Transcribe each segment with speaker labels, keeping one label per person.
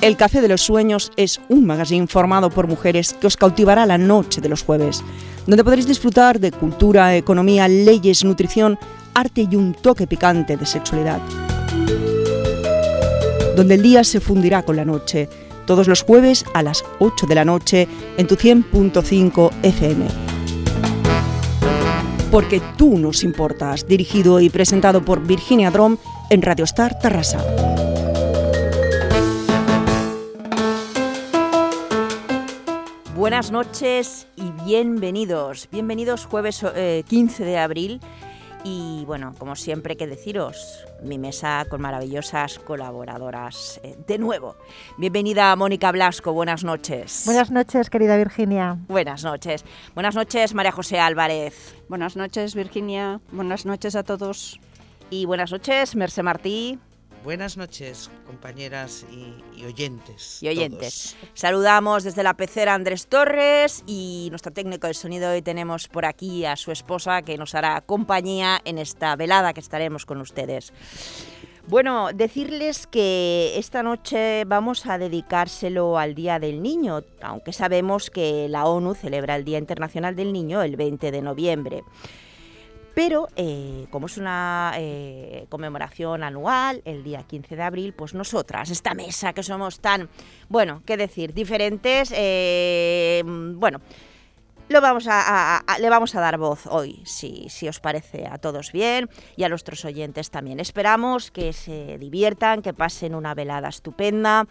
Speaker 1: El Café de los Sueños es un magazine formado por mujeres que os cautivará la noche de los jueves, donde podréis disfrutar de cultura, economía, leyes, nutrición, arte y un toque picante de sexualidad. Donde el día se fundirá con la noche, todos los jueves a las 8 de la noche en tu 100.5 FM. Porque tú nos importas, dirigido y presentado por Virginia Drom en Radio Star Tarrasa. Buenas noches y bienvenidos. Bienvenidos jueves 15 eh, de abril. Y bueno, como siempre que deciros, mi mesa con maravillosas colaboradoras. Eh, de nuevo, bienvenida Mónica Blasco, buenas noches.
Speaker 2: Buenas noches, querida Virginia.
Speaker 1: Buenas noches. Buenas noches, María José Álvarez.
Speaker 3: Buenas noches, Virginia. Buenas noches a todos.
Speaker 1: Y buenas noches, Merce Martí.
Speaker 4: Buenas noches, compañeras y, oyentes.
Speaker 1: Y oyentes. Saludamos desde la pecera Andrés Torres y nuestro técnico de sonido hoy tenemos por aquí a su esposa que nos hará compañía en esta velada que estaremos con ustedes. Bueno, decirles que esta noche vamos a dedicárselo al Día del Niño, aunque sabemos que la ONU celebra el Día Internacional del Niño el 20 de noviembre. Pero eh, como es una eh, conmemoración anual, el día 15 de abril, pues nosotras, esta mesa que somos tan, bueno, qué decir, diferentes, eh, bueno, lo vamos a, le vamos a dar voz hoy, si, si os parece a todos bien y a nuestros oyentes también. Esperamos que se diviertan, que pasen una velada estupenda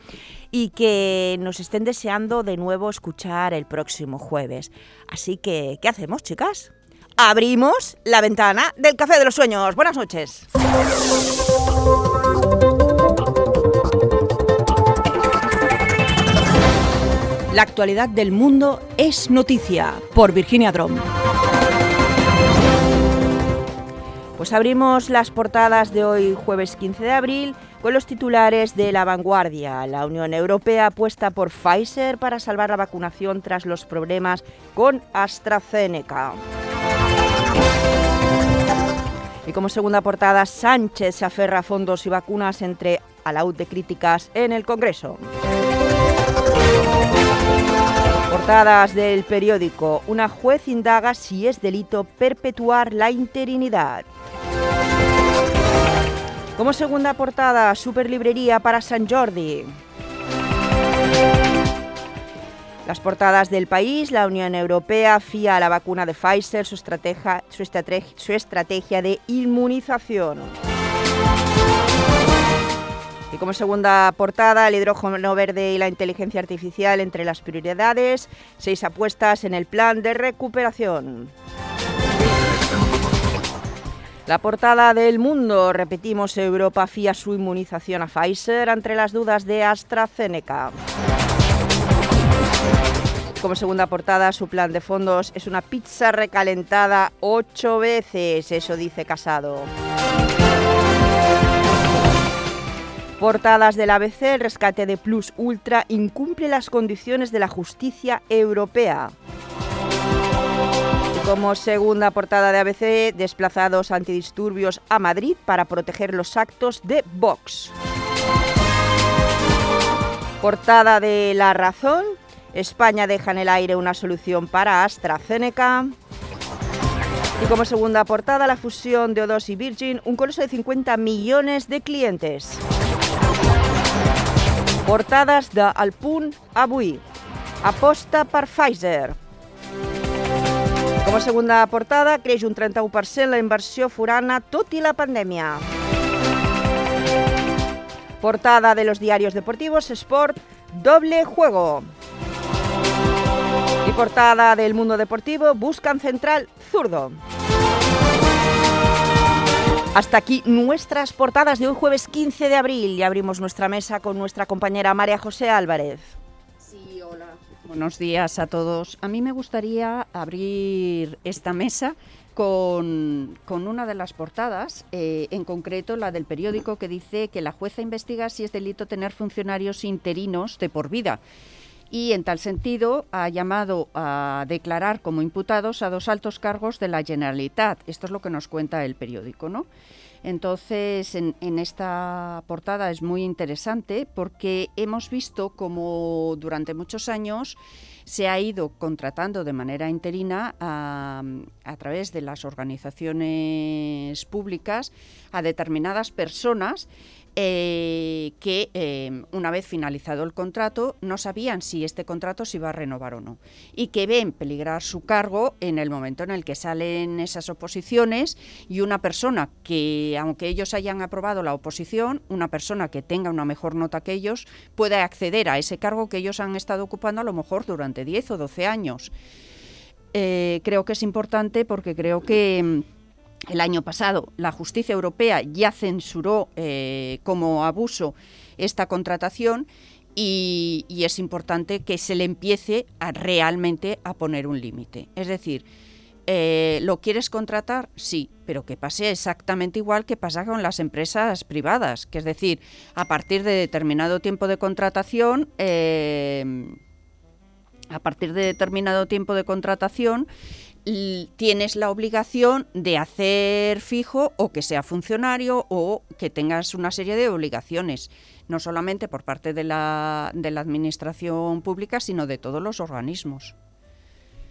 Speaker 1: y que nos estén deseando de nuevo escuchar el próximo jueves. Así que, ¿qué hacemos, chicas? Abrimos la ventana del Café de los Sueños. Buenas noches. La actualidad del mundo es noticia por Virginia Drom. Pues abrimos las portadas de hoy jueves 15 de abril con los titulares de La Vanguardia. La Unión Europea apuesta por Pfizer para salvar la vacunación tras los problemas con AstraZeneca. Y como segunda portada, Sánchez se aferra a fondos y vacunas entre alaúd de críticas en el Congreso. Portadas del periódico. Una juez indaga si es delito perpetuar la interinidad. Como segunda portada, superlibrería para San Jordi. Las portadas del país, la Unión Europea fía a la vacuna de Pfizer su estrategia, su estrategia, de inmunización. Y como segunda portada, el hidrógeno verde y la inteligencia artificial entre las prioridades, seis apuestas en el plan de recuperación. La portada del mundo, repetimos, Europa fía su inmunización a Pfizer entre las dudas de AstraZeneca. Como segunda portada, su plan de fondos es una pizza recalentada ocho veces, eso dice Casado. Portadas del ABC, el rescate de Plus Ultra incumple las condiciones de la justicia europea. Como segunda portada de ABC, desplazados antidisturbios a Madrid para proteger los actos de Vox. Portada de La Razón, España deja en el aire una solución para AstraZeneca. Y como segunda portada, la fusión de O2 y Virgin, un coloso de 50 millones de clientes. Portadas de Alpun Abui. Aposta per Pfizer. Como segunda portada, creix un 31% la inversió forana tot i la pandèmia. Portada de los diarios deportivos Sport, doble juego. Y portada del mundo deportivo, buscan central zurdo. Hasta aquí nuestras portadas de hoy jueves 15 de abril y abrimos nuestra mesa con nuestra compañera María José Álvarez.
Speaker 3: Sí, hola. Buenos días a todos. A mí me gustaría abrir esta mesa con, una de las portadas, eh, en concreto la del periódico que dice que la jueza investiga si es delito tener funcionarios interinos de por vida y en tal sentido ha llamado a declarar como imputados a dos altos cargos de la Generalitat. Esto es lo que nos cuenta el periódico, ¿no? Entonces, en, esta portada es muy interesante porque hemos visto como durante muchos años se ha ido contratando de manera interina a, a través de las organizaciones públicas a determinadas personas eh, que eh, una vez finalizado el contrato no sabían si este contrato se iba a renovar o no y que ven peligrar su cargo en el momento en el que salen esas oposiciones y una persona que, aunque ellos hayan aprobado la oposición, una persona que tenga una mejor nota que ellos puede acceder a ese cargo que ellos han estado ocupando a lo mejor durante 10 o 12 años. Eh, creo que es importante porque creo que el año pasado la justicia europea ya censuró eh, como abuso esta contratación y, es importante que se le empiece a realmente a poner un límite. Es decir, eh, ¿lo quieres contratar? Sí, pero que pase exactamente igual que pasa con las empresas privadas, que es decir, a partir de determinado tiempo de contratación, eh, a partir de determinado tiempo de contratación, tienes la obligación de hacer fijo o que sea funcionario o que tengas una serie de obligaciones, no solamente por parte de la, de la administración pública, sino de todos los organismos.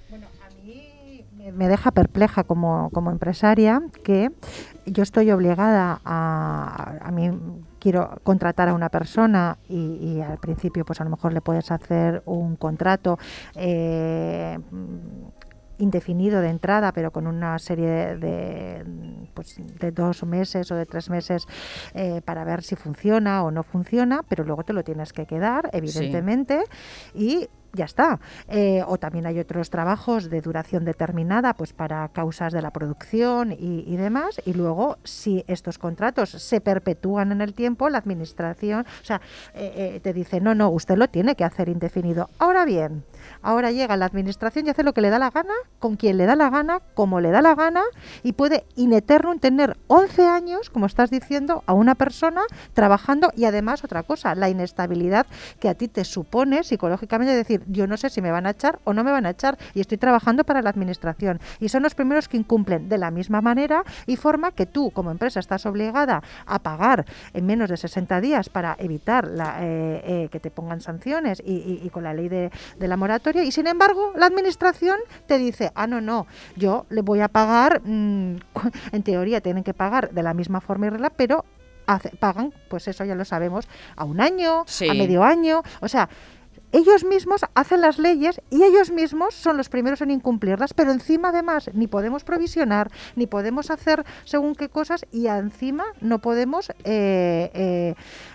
Speaker 2: Bueno, a mí me deja perpleja como, como empresaria que yo estoy obligada a, a mí quiero contratar a una persona y, al principio pues a lo mejor le puedes hacer un contrato eh, indefinido de entrada, pero con una serie de, de, pues, de dos meses o de tres meses eh, para ver si funciona o no funciona, pero luego te lo tienes que quedar, evidentemente, sí. y ya está. Eh, o también hay otros trabajos de duración determinada, pues para causas de la producción y, demás. Y luego, si estos contratos se perpetúan en el tiempo, la administración, o sea, eh, eh, te dice, no, no, usted lo tiene que hacer indefinido. Ahora bien, ahora llega la administración y hace lo que le da la gana, con quien le da la gana, como le da la gana, y puede in eternum tener 11 años, como estás diciendo, a una persona trabajando y además otra cosa, la inestabilidad que a ti te supone psicológicamente decir, yo no sé si me van a echar o no me van a echar y estoy trabajando para la administración. Y son los primeros que incumplen de la misma manera y forma que tú como empresa estás obligada a pagar en menos de 60 días para evitar la, eh, eh, que te pongan sanciones y, y, y con la ley de, de, la moratoria. Y sin embargo, la administración te dice, ah, no, no, yo le voy a pagar, mmm, en teoría tienen que pagar de la misma forma y regla, pero hace, pagan, pues eso ya lo sabemos, a un año, sí. a medio año, o sea, ellos mismos hacen las leyes y ellos mismos son los primeros en incumplirlas, pero encima además ni podemos provisionar, ni podemos hacer según qué cosas y encima no podemos, eh, eh,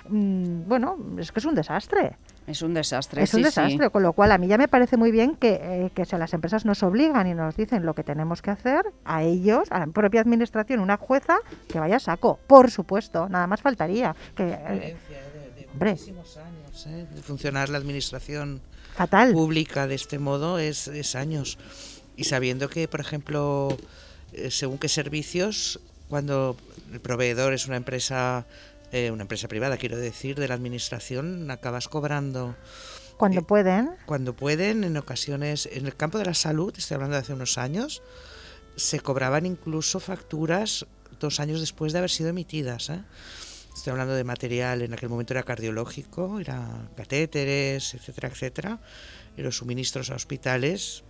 Speaker 2: mmm, bueno, es que es un desastre.
Speaker 3: Es un desastre.
Speaker 2: Es un
Speaker 3: sí,
Speaker 2: desastre,
Speaker 3: sí.
Speaker 2: con lo cual a mí ya me parece muy bien que, eh, que si las empresas nos obligan y nos dicen lo que tenemos que hacer, a ellos, a la propia administración, una jueza, que vaya a saco, por supuesto, nada más faltaría. Que,
Speaker 4: eh, de, de muchísimos años, ¿eh? de funcionar la administración
Speaker 2: Fatal.
Speaker 4: pública de este modo es, es años. Y sabiendo que, por ejemplo, eh, según qué servicios, cuando el proveedor es una empresa eh, una empresa privada, quiero decir, de la administración, acabas cobrando.
Speaker 2: Cuando
Speaker 4: eh,
Speaker 2: pueden.
Speaker 4: Cuando pueden, en ocasiones, en el campo de la salud, estoy hablando de hace unos años, se cobraban incluso facturas dos años después de haber sido emitidas. ¿eh? Estoy hablando de material, en aquel momento era cardiológico, era catéteres, etcétera, etcétera, y los suministros a hospitales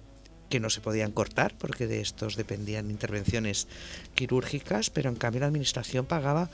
Speaker 4: que no se podían cortar porque de estos dependían intervenciones quirúrgicas, pero en cambio la administración pagaba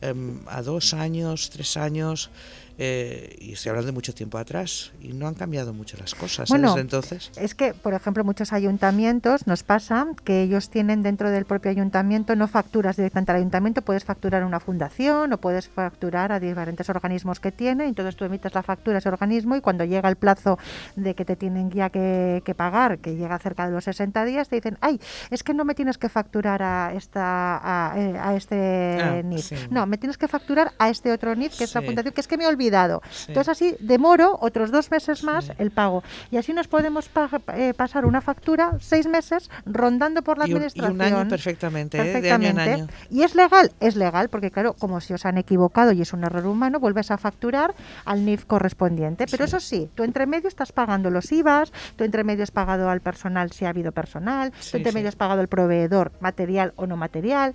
Speaker 4: eh, a dos años, tres años, eh, y estoy hablando de mucho tiempo atrás, y no han cambiado mucho las cosas ¿eh?
Speaker 2: bueno,
Speaker 4: desde entonces.
Speaker 2: Es que, por ejemplo, muchos ayuntamientos nos pasa que ellos tienen dentro del propio ayuntamiento, no facturas directamente al ayuntamiento, puedes facturar a una fundación o puedes facturar a diferentes organismos que tiene, entonces tú emites la factura a ese organismo y cuando llega el plazo de que te tienen ya que, que pagar, que llega cerca de los 60 días, te dicen, ay, es que no me tienes que facturar a, esta, a, a este ah, NIF. Sí. No, me tienes que facturar a este otro NIF, que sí. es la fundación, que es que me he olvidado. Sí. Entonces así demoro otros dos meses más sí. el pago. Y así nos podemos pa eh, pasar una factura seis meses rondando por la
Speaker 4: y un,
Speaker 2: administración.
Speaker 4: Y un año perfectamente, perfectamente. ¿eh? de año en año.
Speaker 2: Y es legal, es legal, porque claro, como si os han equivocado y es un error humano, vuelves a facturar al NIF correspondiente. Pero eso sí, tú entre medio estás pagando los IVAs, tú entre medio has pagado al personal si ha habido personal, tú entre medio has pagado el proveedor material o no material.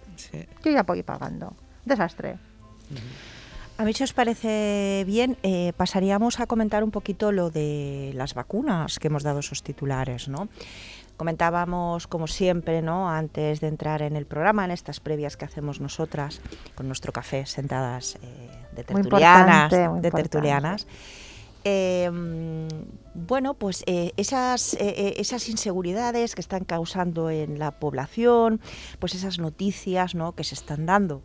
Speaker 2: Yo ya voy pagando. desastre.
Speaker 1: A mí, si os parece bien, eh, pasaríamos a comentar un poquito lo de las vacunas que hemos dado esos titulares, ¿no? Comentábamos, como siempre, ¿no? antes de entrar en el programa, en estas previas que hacemos nosotras, con nuestro café, sentadas eh, de tertulianas,
Speaker 2: muy
Speaker 1: de tertulianas. Eh, bueno, pues eh, esas, eh, esas inseguridades que están causando en la población, pues esas noticias ¿no? que se están dando.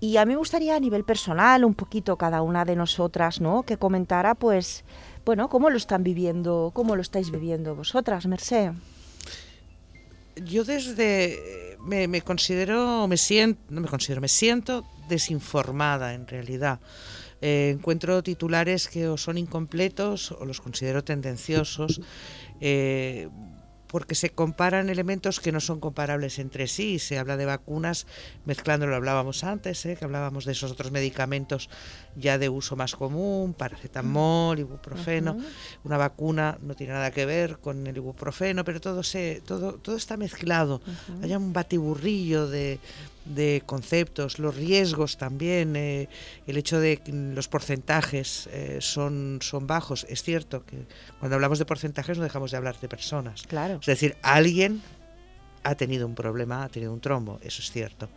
Speaker 1: Y a mí me gustaría a nivel personal, un poquito cada una de nosotras, ¿no? Que comentara, pues, bueno, cómo lo están viviendo, cómo lo estáis viviendo vosotras, Merced.
Speaker 4: Yo desde me, me considero, me siento, no me considero, me siento desinformada en realidad. Eh, encuentro titulares que o son incompletos o los considero tendenciosos. eh, porque se comparan elementos que no son comparables entre sí. Se habla de vacunas mezclando, lo hablábamos antes, ¿eh? que hablábamos de esos otros medicamentos ya de uso más común, paracetamol, ibuprofeno. Una vacuna no tiene nada que ver con el ibuprofeno, pero todo, se, todo, todo está mezclado. Hay un batiburrillo de, de conceptos, los riesgos también, eh, el hecho de que los porcentajes eh, son, son bajos. Es cierto que cuando hablamos de porcentajes no dejamos de hablar de personas.
Speaker 1: Claro.
Speaker 4: Es decir, alguien ha tenido un problema, ha tenido un trombo, eso es cierto.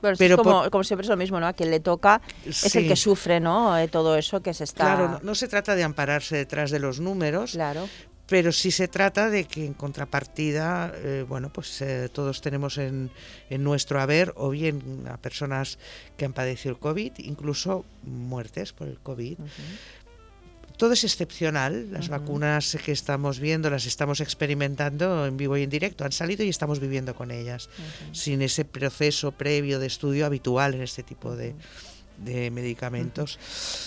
Speaker 1: Bueno,
Speaker 4: Pero
Speaker 1: es como,
Speaker 4: por-
Speaker 1: como siempre es lo mismo, ¿no? A quien le toca es el que sufre, ¿no? Eh, todo eso que se está...
Speaker 4: Claro, no, no se trata de ampararse detrás de los números,
Speaker 1: Claro.
Speaker 4: Pero sí se trata de que en contrapartida, eh, bueno, pues eh, todos tenemos en, en nuestro haber o bien a personas que han padecido el COVID, incluso muertes por el COVID. Todo es excepcional, las vacunas que estamos viendo, las estamos experimentando en vivo y en directo, han salido y estamos viviendo con ellas, sin ese proceso previo de estudio habitual en este tipo de, de medicamentos.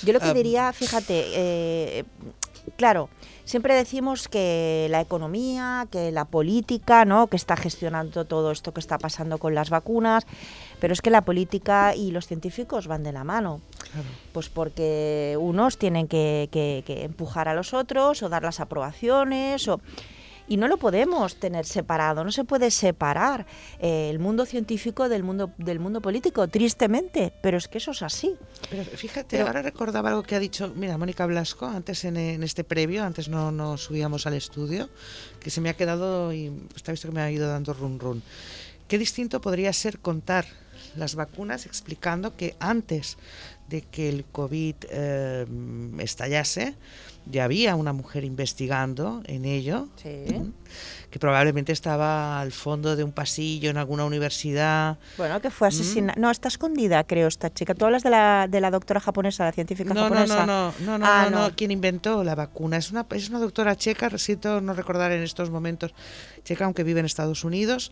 Speaker 1: Yo lo que
Speaker 4: Ah,
Speaker 1: diría, fíjate, eh, claro, siempre decimos que la economía, que la política, ¿no? Que está gestionando todo esto que está pasando con las vacunas, pero es que la política y los científicos van de la mano.
Speaker 4: Claro.
Speaker 1: Pues porque unos tienen que, que- que empujar a los otros o dar las aprobaciones o... Y no lo podemos tener separado, no se puede separar eh, el mundo científico del mundo, del mundo político, tristemente, pero es que eso es así.
Speaker 4: Pero fíjate,
Speaker 1: Pero-
Speaker 4: ahora recordaba algo que ha dicho, mira, Mónica Blasco, antes en, en este previo, antes no, no subíamos al estudio, que se me ha quedado y está visto que me ha ido dando run run. Qué distinto podría ser contar las vacunas explicando que antes de que el COVID eh, estallase, ya había una mujer investigando en ello,
Speaker 1: Sí.
Speaker 4: que probablemente estaba al fondo de un pasillo en alguna universidad.
Speaker 1: Bueno, que fue
Speaker 4: Mm.
Speaker 1: asesinada. No, está escondida, creo, esta chica. Tú hablas de la, de la doctora japonesa, la científica
Speaker 4: No, no,
Speaker 1: japonesa.
Speaker 4: no, no, no, no,
Speaker 1: Ah,
Speaker 4: no, no, quien inventó la vacuna. Es una, es una doctora checa, siento no recordar en estos momentos, checa, aunque vive en Estados Unidos,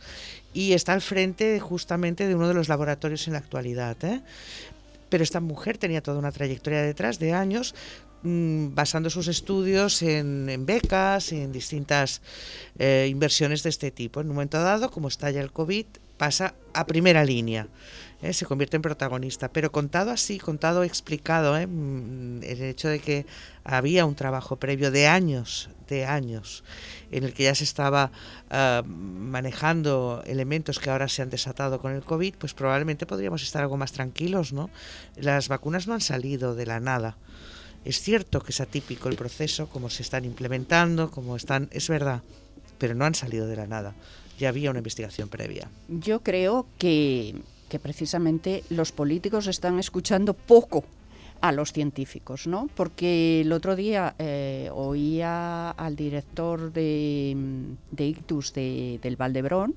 Speaker 4: y está al frente justamente de uno de los laboratorios en la actualidad. ¿eh? Pero esta mujer tenía toda una trayectoria detrás de años, mm, basando sus estudios en, becas y en distintas eh, inversiones de este tipo. En un momento dado, como estalla el COVID, pasa a primera línea. ¿eh? se convierte en protagonista. Pero contado así, contado, explicado, ¿eh? Mm, el hecho de que había un trabajo previo de años, de años, en el que ya se estaba ah, manejando elementos que ahora se han desatado con el COVID, pues probablemente podríamos estar algo más tranquilos, ¿no? Las vacunas no han salido de la nada. Es cierto que es atípico el proceso, como se están implementando, como están, es verdad, pero no han salido de la nada. Ya había una investigación previa.
Speaker 3: Yo creo que, que precisamente los políticos están escuchando poco a los científicos, ¿no? Porque el otro día eh, oía al director de, de Ictus de- del Valdebrón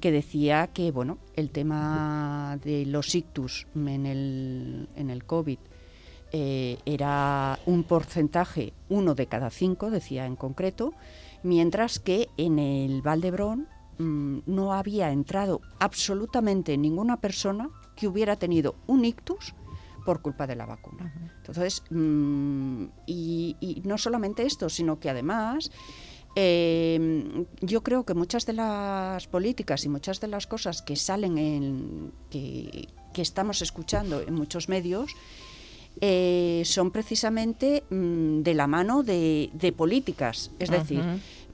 Speaker 3: que decía que, bueno, el tema de los ictus en el, en el COVID eh, era un porcentaje, uno de cada cinco, decía en concreto, mientras que en el Valdebrón mm, no había entrado absolutamente ninguna persona que hubiera tenido un ictus por culpa de la vacuna. Entonces, mm, y, y no solamente esto, sino que además eh, yo creo que muchas de las políticas y muchas de las cosas que salen en que, que estamos escuchando en muchos medios eh, son precisamente mm, de la mano de, de políticas. Es decir,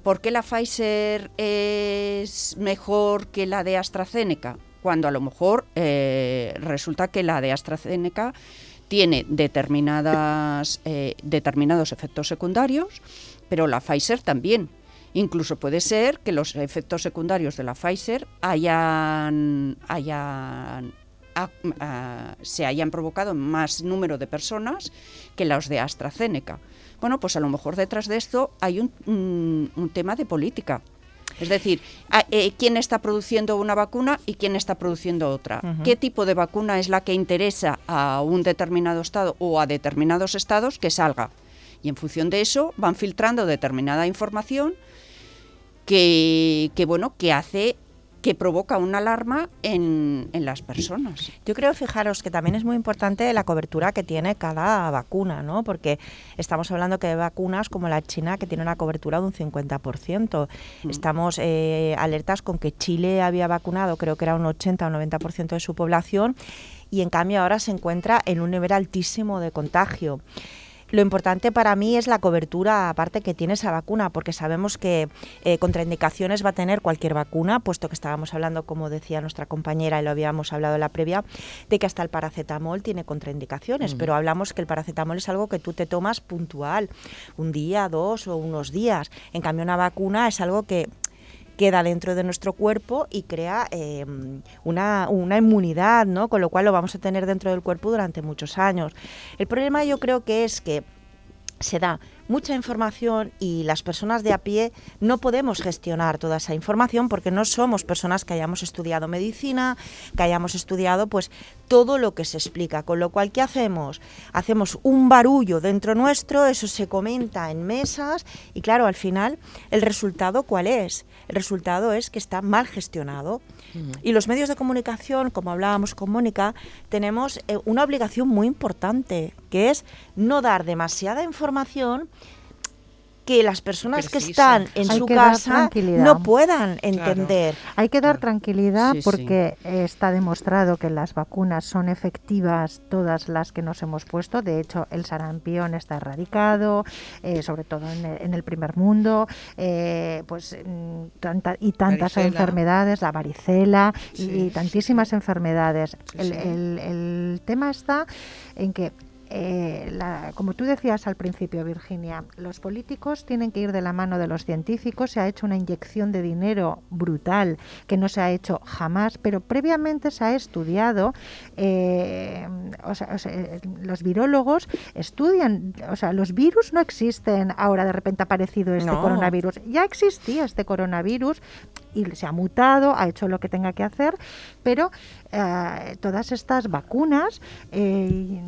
Speaker 3: ¿por qué la Pfizer es mejor que la de AstraZeneca? cuando a lo mejor eh, resulta que la de AstraZeneca tiene determinadas, eh, determinados efectos secundarios, pero la Pfizer también. Incluso puede ser que los efectos secundarios de la Pfizer hayan, hayan se hayan provocado más número de personas que los de AstraZeneca. Bueno, pues a lo mejor detrás de esto hay un, un tema de política. Es decir, eh, quién está produciendo una vacuna y quién está produciendo otra. ¿Qué tipo de vacuna es la que interesa a un determinado estado o a determinados estados que salga? Y en función de eso van filtrando determinada información que, que bueno, que hace que provoca una alarma en, las personas.
Speaker 1: Yo creo, fijaros, que también es muy importante la cobertura que tiene cada vacuna, ¿no? Porque estamos hablando que de vacunas como la China, que tiene una cobertura de un 50%. Mm. Estamos eh, alertas con que Chile había vacunado, creo que era un 80 o 90% de su población, y en cambio ahora se encuentra en un nivel altísimo de contagio. Lo importante para mí es la cobertura aparte que tiene esa vacuna, porque sabemos que eh, contraindicaciones va a tener cualquier vacuna, puesto que estábamos hablando, como decía nuestra compañera y lo habíamos hablado en la previa, de que hasta el paracetamol tiene contraindicaciones, mm. pero hablamos que el paracetamol es algo que tú te tomas puntual, un día, dos o unos días. En cambio, una vacuna es algo que queda dentro de nuestro cuerpo y crea em, una, una, inmunidad, ¿no? Con lo cual lo vamos a tener dentro del cuerpo durante muchos años. El problema yo creo que es que se da mucha información y las personas de a pie no podemos gestionar toda esa información porque no somos personas que hayamos estudiado medicina, que hayamos estudiado pues todo lo que se explica, con lo cual ¿qué hacemos? Hacemos un barullo dentro nuestro, eso se comenta en mesas y claro, al final el resultado ¿cuál es? El resultado es que está mal gestionado. Y los medios de comunicación, como hablábamos con Mónica, tenemos eh, una obligación muy importante, que es no dar demasiada información que las personas que están en su casa no puedan entender.
Speaker 2: Hay que dar tranquilidad porque está demostrado que las vacunas son efectivas todas las que nos hemos puesto. De hecho, el sarampión está erradicado, eh, sobre todo en el, primer mundo, eh, pues mm, tanta, y tantas enfermedades, la varicela y, tantísimas enfermedades. el tema está en que eh, como tú decías al principio, Virginia, los políticos tienen que ir de la mano de los científicos. Se ha hecho una inyección de dinero brutal que no se ha hecho jamás, pero previamente se ha estudiado. Eh, o sea, los virólogos estudian, o sea, los virus no existen ahora de repente ha aparecido este coronavirus. Ya existía este coronavirus y se ha mutado, ha hecho lo que tenga que hacer, pero eh, todas estas vacunas eh,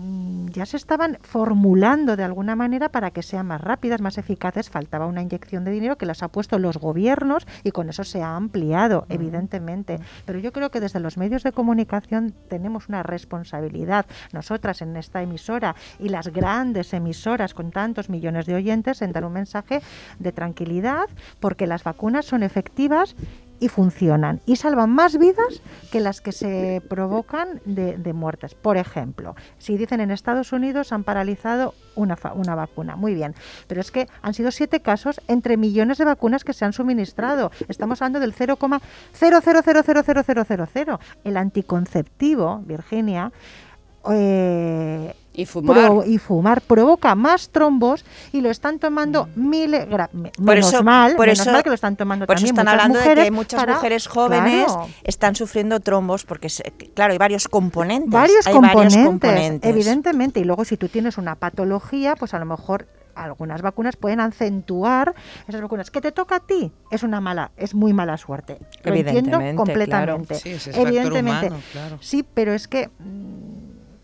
Speaker 2: ya se estaban formulando de alguna manera para que sean más rápidas, más eficaces. Faltaba una inyección de dinero que las ha puesto los gobiernos y con eso se ha ampliado, evidentemente. Pero yo creo que desde los medios de comunicación tenemos una responsabilidad, nosotras en esta emisora y las grandes emisoras con tantos millones de oyentes, en dar un mensaje de tranquilidad, porque las vacunas son efectivas y funcionan y salvan más vidas que las que se provocan de, muertes. Por ejemplo, si dicen en Estados Unidos han paralizado una, una vacuna, muy bien, pero es que han sido siete casos entre millones de vacunas que se han suministrado. Estamos hablando del 0,0000000. El anticonceptivo, Virginia, eh,
Speaker 3: y fumar.
Speaker 2: y fumar provoca más trombos y lo están tomando miles por eso, mal, por eso, que lo están tomando
Speaker 1: por eso están hablando de que muchas mujeres jóvenes están sufriendo trombos porque claro hay varios componentes
Speaker 2: varios, componentes, evidentemente y luego si tú tienes una patología pues a lo mejor algunas vacunas pueden acentuar esas vacunas. ¿Qué te toca a ti? Es una mala, es muy mala suerte. Lo entiendo completamente.
Speaker 4: Sí, Evidentemente.
Speaker 2: Sí, pero es que mm,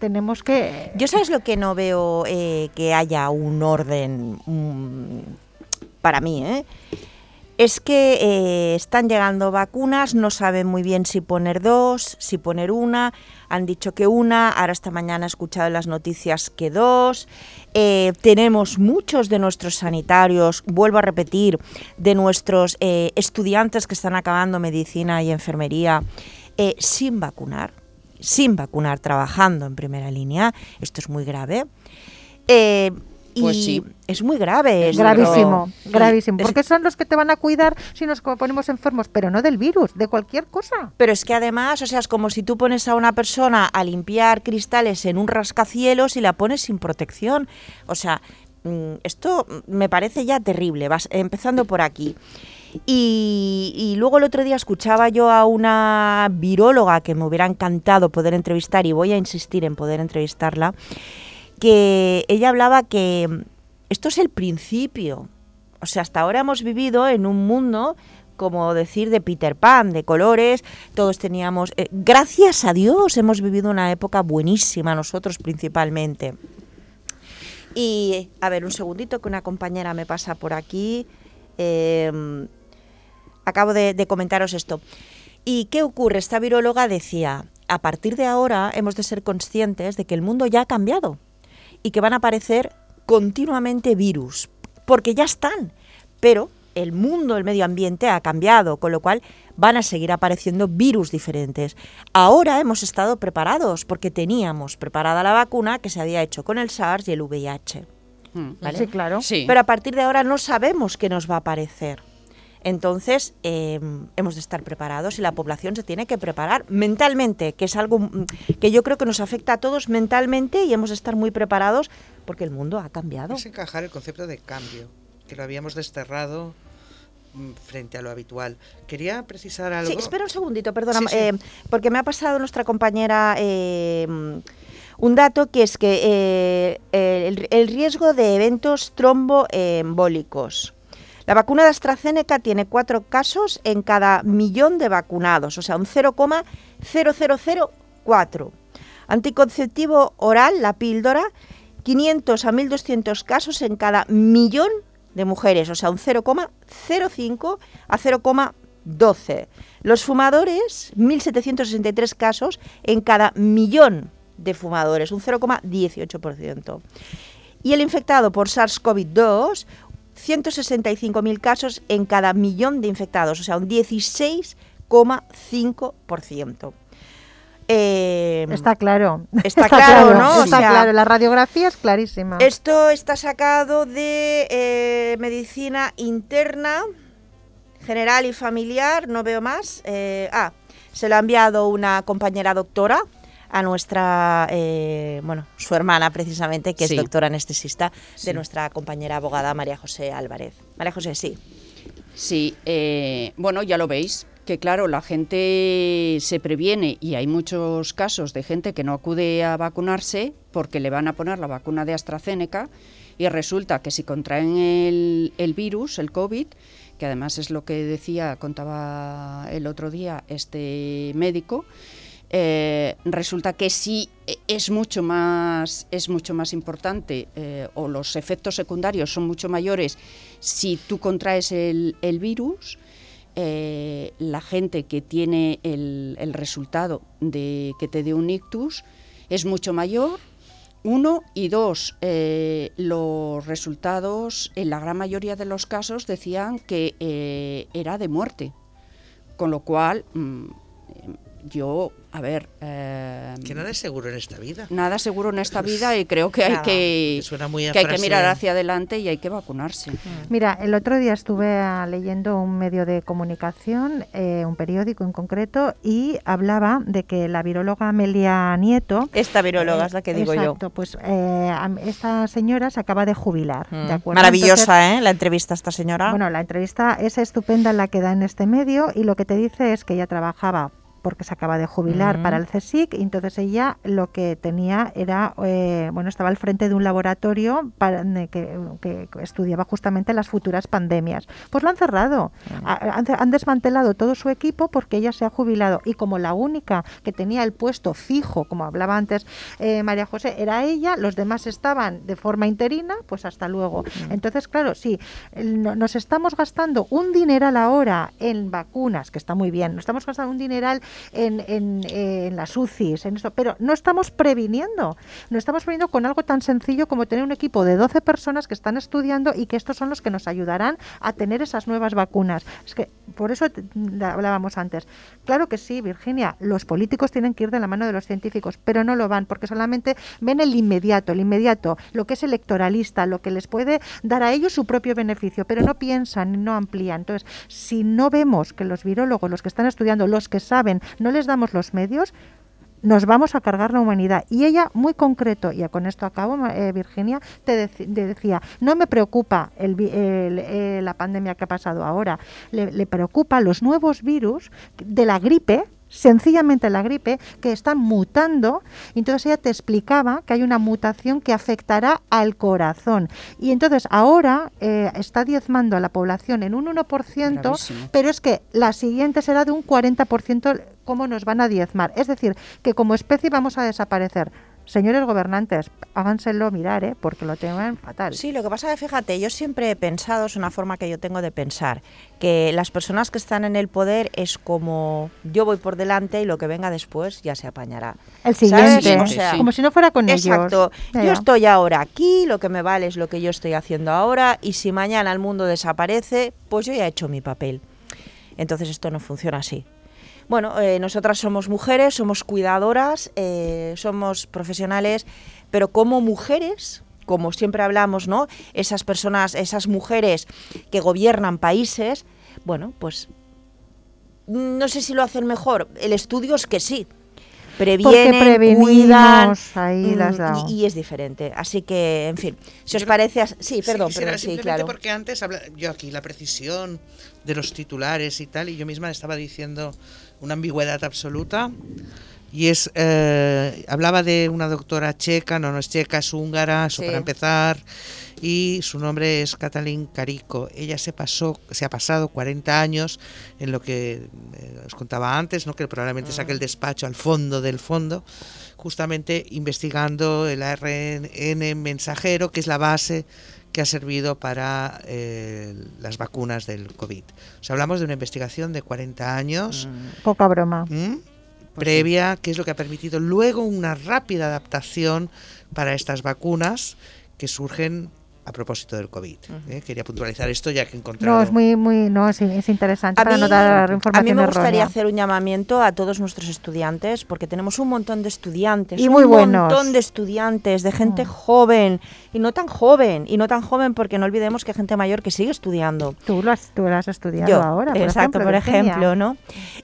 Speaker 2: tenemos que...
Speaker 1: Yo sabes lo que no veo eh, que haya un orden para mí, ¿eh? Es que eh, están llegando vacunas, no saben muy bien si poner dos, si poner una, han dicho que una, ahora esta mañana he escuchado en las noticias que dos, tenemos muchos de nuestros sanitarios, vuelvo a repetir, de nuestros estudiantes que están acabando medicina y enfermería sin vacunar sin vacunar, trabajando en primera línea. Esto es muy grave. Eh, Y
Speaker 3: Pues sí.
Speaker 1: es muy grave. esto.
Speaker 2: Gravísimo,
Speaker 1: Y
Speaker 2: gravísimo.
Speaker 1: es-
Speaker 2: Porque son los que te van a cuidar si nos ponemos enfermos, pero no del virus, de cualquier cosa.
Speaker 1: Pero es que además, o sea, es como si tú pones a una persona a limpiar cristales en un rascacielos y la pones sin protección. O sea, mm, esto me parece ya terrible, vas, empezando por aquí. Y, luego el otro día escuchaba yo a una viróloga que me hubiera encantado poder entrevistar y voy a insistir en poder entrevistarla, que ella hablaba que esto es el principio. O sea, hasta ahora hemos vivido en un mundo, como decir, de Peter Pan, de colores, todos teníamos... eh, gracias a Dios hemos vivido una época buenísima, nosotros principalmente. Y, a ver, un segundito que una compañera me pasa por aquí. Eh, acabo de, de comentaros esto. ¿Y qué ocurre? Esta viróloga decía, a partir de ahora hemos de ser conscientes de que el mundo ya ha cambiado y que van a aparecer continuamente virus, porque ya están, pero el mundo, el medio ambiente ha cambiado, con lo cual van a seguir apareciendo virus diferentes. Ahora hemos estado preparados porque teníamos preparada la vacuna que se había hecho con el SARS y el VIH.
Speaker 3: Mm.
Speaker 1: ¿vale?
Speaker 2: Sí, claro.
Speaker 3: Sí.
Speaker 1: Pero a partir de ahora no sabemos qué nos va a aparecer. Entonces, eh, hemos de estar preparados y la población se tiene que preparar mentalmente, que es algo mm, que yo creo que nos afecta a todos mentalmente y hemos de estar muy preparados porque el mundo ha cambiado.
Speaker 4: Es encajar el concepto de cambio, que lo habíamos desterrado mm, frente a lo habitual. Quería precisar algo.
Speaker 1: Sí, espera un segundito, perdona,
Speaker 4: Sí, sí.
Speaker 1: eh, porque me ha pasado nuestra compañera eh, un dato que es que eh, el, el riesgo de eventos tromboembólicos. La vacuna de AstraZeneca tiene cuatro casos en cada millón de vacunados, o sea, un 0,0004. Anticonceptivo oral, la píldora, 500 a 1.200 casos en cada millón de mujeres, o sea, un 0,05 a 0,12. Los fumadores, 1.763 casos en cada millón de fumadores, un 0,18%. Y el infectado por SARS-CoV-2, 165.000 casos en cada millón de infectados, o sea, un 16,5%. Eh,
Speaker 2: Está claro.
Speaker 1: Está claro, ¿no?
Speaker 2: Está
Speaker 1: sea,
Speaker 2: claro, la radiografía es clarísima.
Speaker 1: Esto está sacado de eh, medicina interna, general y familiar, no veo más. Eh, ah, se lo ha enviado una compañera doctora a nuestra, eh, bueno, su hermana precisamente, que
Speaker 3: Sí.
Speaker 1: es doctora anestesista,
Speaker 3: Sí.
Speaker 1: de nuestra compañera abogada María José Álvarez. María José, sí.
Speaker 3: Sí, eh, bueno, ya lo veis, que claro, la gente se previene y hay muchos casos de gente que no acude a vacunarse porque le van a poner la vacuna de AstraZeneca y resulta que si contraen el, el virus, el COVID, que además es lo que decía, contaba el otro día este médico, eh, resulta que sí eh, es mucho más es mucho más importante eh, o los efectos secundarios son mucho mayores si tú contraes el, virus la gente que tiene el, resultado de que te dé un ictus es mucho mayor. Uno y dos los resultados en la gran mayoría de los casos decían que era de muerte con lo cual mm, yo a ver eh,
Speaker 4: Que nada es seguro en esta vida.
Speaker 3: nada seguro en esta vida y creo que hay que, que hay que mirar hacia adelante y hay que vacunarse.
Speaker 2: Mira, el otro día estuve ah, leyendo un medio de comunicación, eh, un periódico en concreto, y hablaba de que la viróloga Amelia Nieto.
Speaker 1: Esta viróloga
Speaker 2: eh,
Speaker 1: es la que digo
Speaker 2: exacto, pues eh, esta señora se acaba de jubilar.
Speaker 1: yo.
Speaker 2: ¿de acuerdo?
Speaker 1: Maravillosa,
Speaker 2: Entonces,
Speaker 1: ¿eh? La entrevista a esta señora.
Speaker 2: Bueno, la entrevista es estupenda la que da en este medio y lo que te dice es que ella trabajaba porque se acaba de jubilar para el CSIC y entonces ella lo que tenía era, eh, bueno, estaba al frente de un laboratorio para, que, que estudiaba justamente las futuras pandemias. Pues lo han cerrado, Ha- han, han desmantelado todo su equipo porque ella se ha jubilado. Y como la única que tenía el puesto fijo, como hablaba antes eh, María José, era ella, los demás estaban de forma interina, pues hasta luego. Entonces, claro, sí, no- nos estamos gastando un dineral ahora en vacunas, que está muy bien, nos estamos gastando un dineral en, en, eh, en las UCIs, en esto, pero no estamos previniendo. No estamos previniendo con algo tan sencillo como tener un equipo de 12 personas que están estudiando y que estos son los que nos ayudarán a tener esas nuevas vacunas. Es que por eso hablábamos antes. Claro que sí, Virginia, los políticos tienen que ir de la mano de los científicos, pero no lo van porque solamente ven el inmediato, el inmediato, lo que es electoralista, lo que les puede dar a ellos su propio beneficio, pero no piensan no amplían. Entonces, si no vemos que los virólogos, los que están estudiando, los que saben, no les damos los medios, nos vamos a cargar la humanidad. Y ella, muy concreto, y con esto acabo, eh, Virginia, te, decía, no me preocupa el- eh, la pandemia que ha pasado ahora, le, le preocupa los nuevos virus de la gripe, sencillamente la gripe, que están mutando. Y entonces ella te explicaba que hay una mutación que afectará al corazón. Y entonces ahora eh, está diezmando a la población en un 1%,
Speaker 3: Gravísimo.
Speaker 2: pero es que la siguiente será de un 40% cómo nos van a diezmar. Es decir, que como especie vamos a desaparecer. Señores gobernantes, háganselo mirar, ¿eh? porque lo tienen fatal.
Speaker 1: Sí, lo que pasa es que fíjate, yo siempre he pensado, es una forma que yo tengo de pensar, que las personas que están en el poder es como yo voy por delante y lo que venga después ya se apañará.
Speaker 2: El siguiente,
Speaker 1: O sea,
Speaker 2: como si no fuera con
Speaker 1: Exacto.
Speaker 2: ellos. Ya,
Speaker 1: Yo estoy ahora aquí, lo que me vale es lo que yo estoy haciendo ahora y si mañana el mundo desaparece, pues yo ya he hecho mi papel. Entonces esto no funciona así. Bueno, eh, nosotras somos mujeres, somos cuidadoras, eh, somos profesionales, pero como mujeres, como siempre hablamos, ¿no? Esas personas, esas mujeres que gobiernan países, bueno, pues mm, no sé si lo hacen mejor. El estudio es que sí. Previenen,
Speaker 2: prevenimos,
Speaker 1: cuidan
Speaker 2: ahí
Speaker 1: mm,
Speaker 2: dado.
Speaker 1: y, y es diferente. Así que, en fin, si os parece... Sí,
Speaker 4: Sí,
Speaker 1: perdón, sí,
Speaker 4: simplemente
Speaker 1: claro.
Speaker 4: porque antes habla- yo aquí la precisión de los titulares y tal, y yo misma estaba diciendo una ambigüedad absoluta. Y es, eh, hablaba de una doctora checa, no, no es checa, es húngara, eso
Speaker 1: Sí.
Speaker 4: para empezar, y su nombre es Katalin Carico. Ella se pasó, se ha pasado 40 años en lo que eh, os contaba antes, ¿no? que probablemente saque el despacho al fondo del fondo, justamente investigando el ARN mensajero, que es la base que ha servido para eh, las vacunas del COVID. O sea, hablamos de una investigación de 40 años.
Speaker 2: Poca broma.
Speaker 4: ¿m? previa, que es lo que ha permitido luego una rápida adaptación para estas vacunas que surgen a propósito del COVID. ¿eh? Quería puntualizar esto ya que he encontrado...
Speaker 2: No, es muy, muy, no, es, es interesante
Speaker 1: A
Speaker 2: para
Speaker 1: mí,
Speaker 2: no dar
Speaker 1: a
Speaker 2: información
Speaker 1: mí me gustaría
Speaker 2: errónea.
Speaker 1: hacer un llamamiento a todos nuestros estudiantes, porque tenemos un montón de estudiantes,
Speaker 2: Y muy
Speaker 1: un
Speaker 2: buenos.
Speaker 1: montón de estudiantes, de gente
Speaker 2: Mm.
Speaker 1: joven, y no tan joven, y no tan joven porque no olvidemos que hay gente mayor que sigue estudiando.
Speaker 2: Tú lo has, tú lo has estudiado
Speaker 1: Yo,
Speaker 2: ahora, por
Speaker 1: exacto,
Speaker 2: ejemplo,
Speaker 1: por ejemplo, ¿no?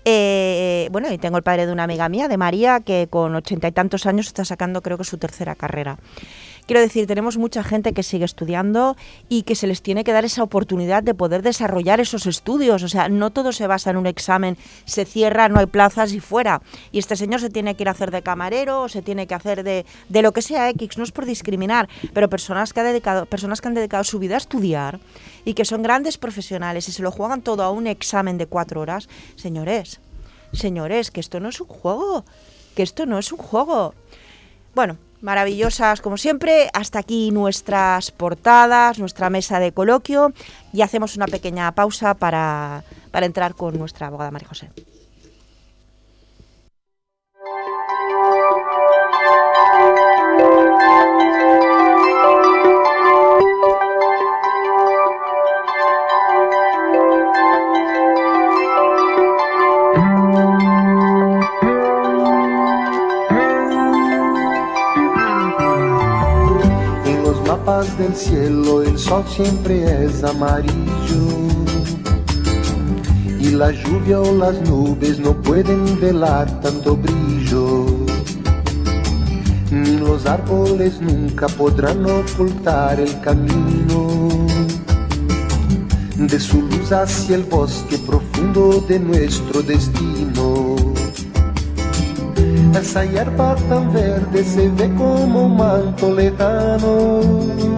Speaker 1: Eh, bueno, y tengo el padre de una amiga mía, de María, que con ochenta y tantos años está sacando, creo que su tercera carrera. Quiero decir, tenemos mucha gente que sigue estudiando y que se les tiene que dar esa oportunidad de poder desarrollar esos estudios. O sea, no todo se basa en un examen, se cierra, no hay plazas y fuera. Y este señor se tiene que ir a hacer de camarero, o se tiene que hacer de, de lo que sea X, no es por discriminar, pero personas que, ha dedicado, personas que han dedicado su vida a estudiar y que son grandes profesionales y se lo juegan todo a un examen de cuatro horas, señores, señores, que esto no es un juego, que esto no es un juego. Bueno, maravillosas como siempre. Hasta aquí nuestras portadas, nuestra mesa de coloquio y hacemos una pequeña pausa para, para entrar con nuestra abogada María José.
Speaker 5: Del cielo el sol siempre es amarillo y la lluvia o las nubes no pueden velar tanto brillo. Ni los árboles nunca podrán ocultar el camino de su luz hacia el bosque profundo de nuestro destino. Essa hierba tan verde se ve como un manto lejano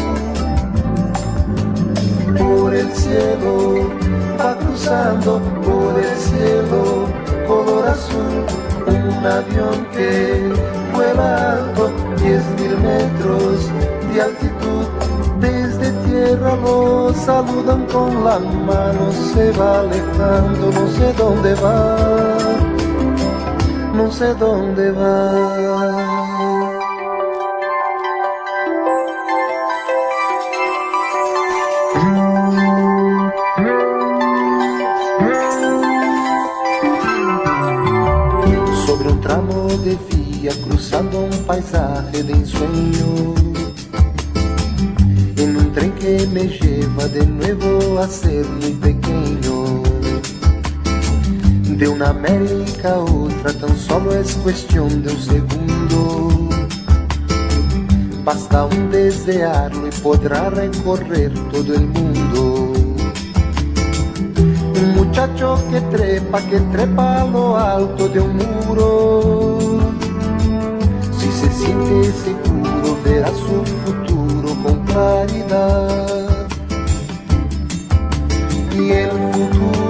Speaker 5: Va cruzando, por el cielo, color azul, un avión que vuela alto, diez mil metros de altitud. Desde tierra lo saludan con la mano, se va alejando, no sé dónde va, no sé dónde va. América a otra tan solo es cuestión de un segundo. Basta un desearlo y podrá recorrer todo el mundo. Un muchacho que trepa, que trepa lo alto de un muro. Si se siente seguro, verá su futuro con claridad. Y el futuro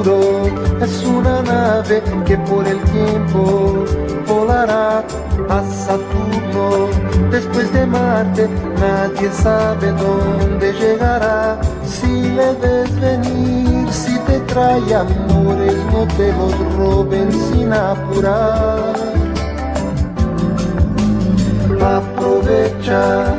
Speaker 5: es una nave que por el tiempo volará a Saturno. Después de Marte, nadie sabe dónde llegará. Si le ves venir, si te trae amores, no te los roben sin apurar. Aprovecha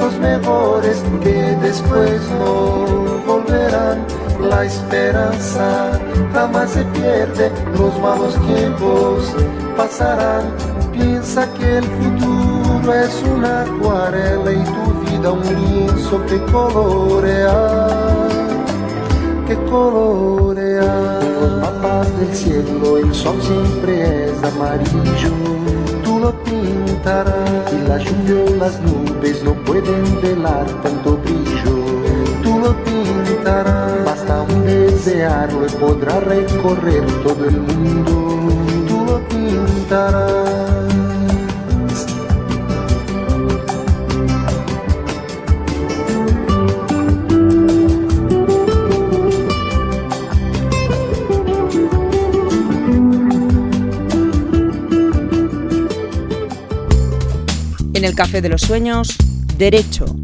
Speaker 5: los mejores que después no volverán. La esperanza jamás se pierde, los malos tiempos pasarán. Piensa que el futuro es una acuarela y tu vida un lienzo que colorear, que colorear. Mapas del cielo el sol siempre es amarillo, tú lo pintarás y la lluvia las nubes no pueden velar tanto brillo. Tú lo pintarás, desearlo y podrá recorrer todo el mundo. Tú lo pintarás.
Speaker 1: En el Café de los Sueños, Derecho.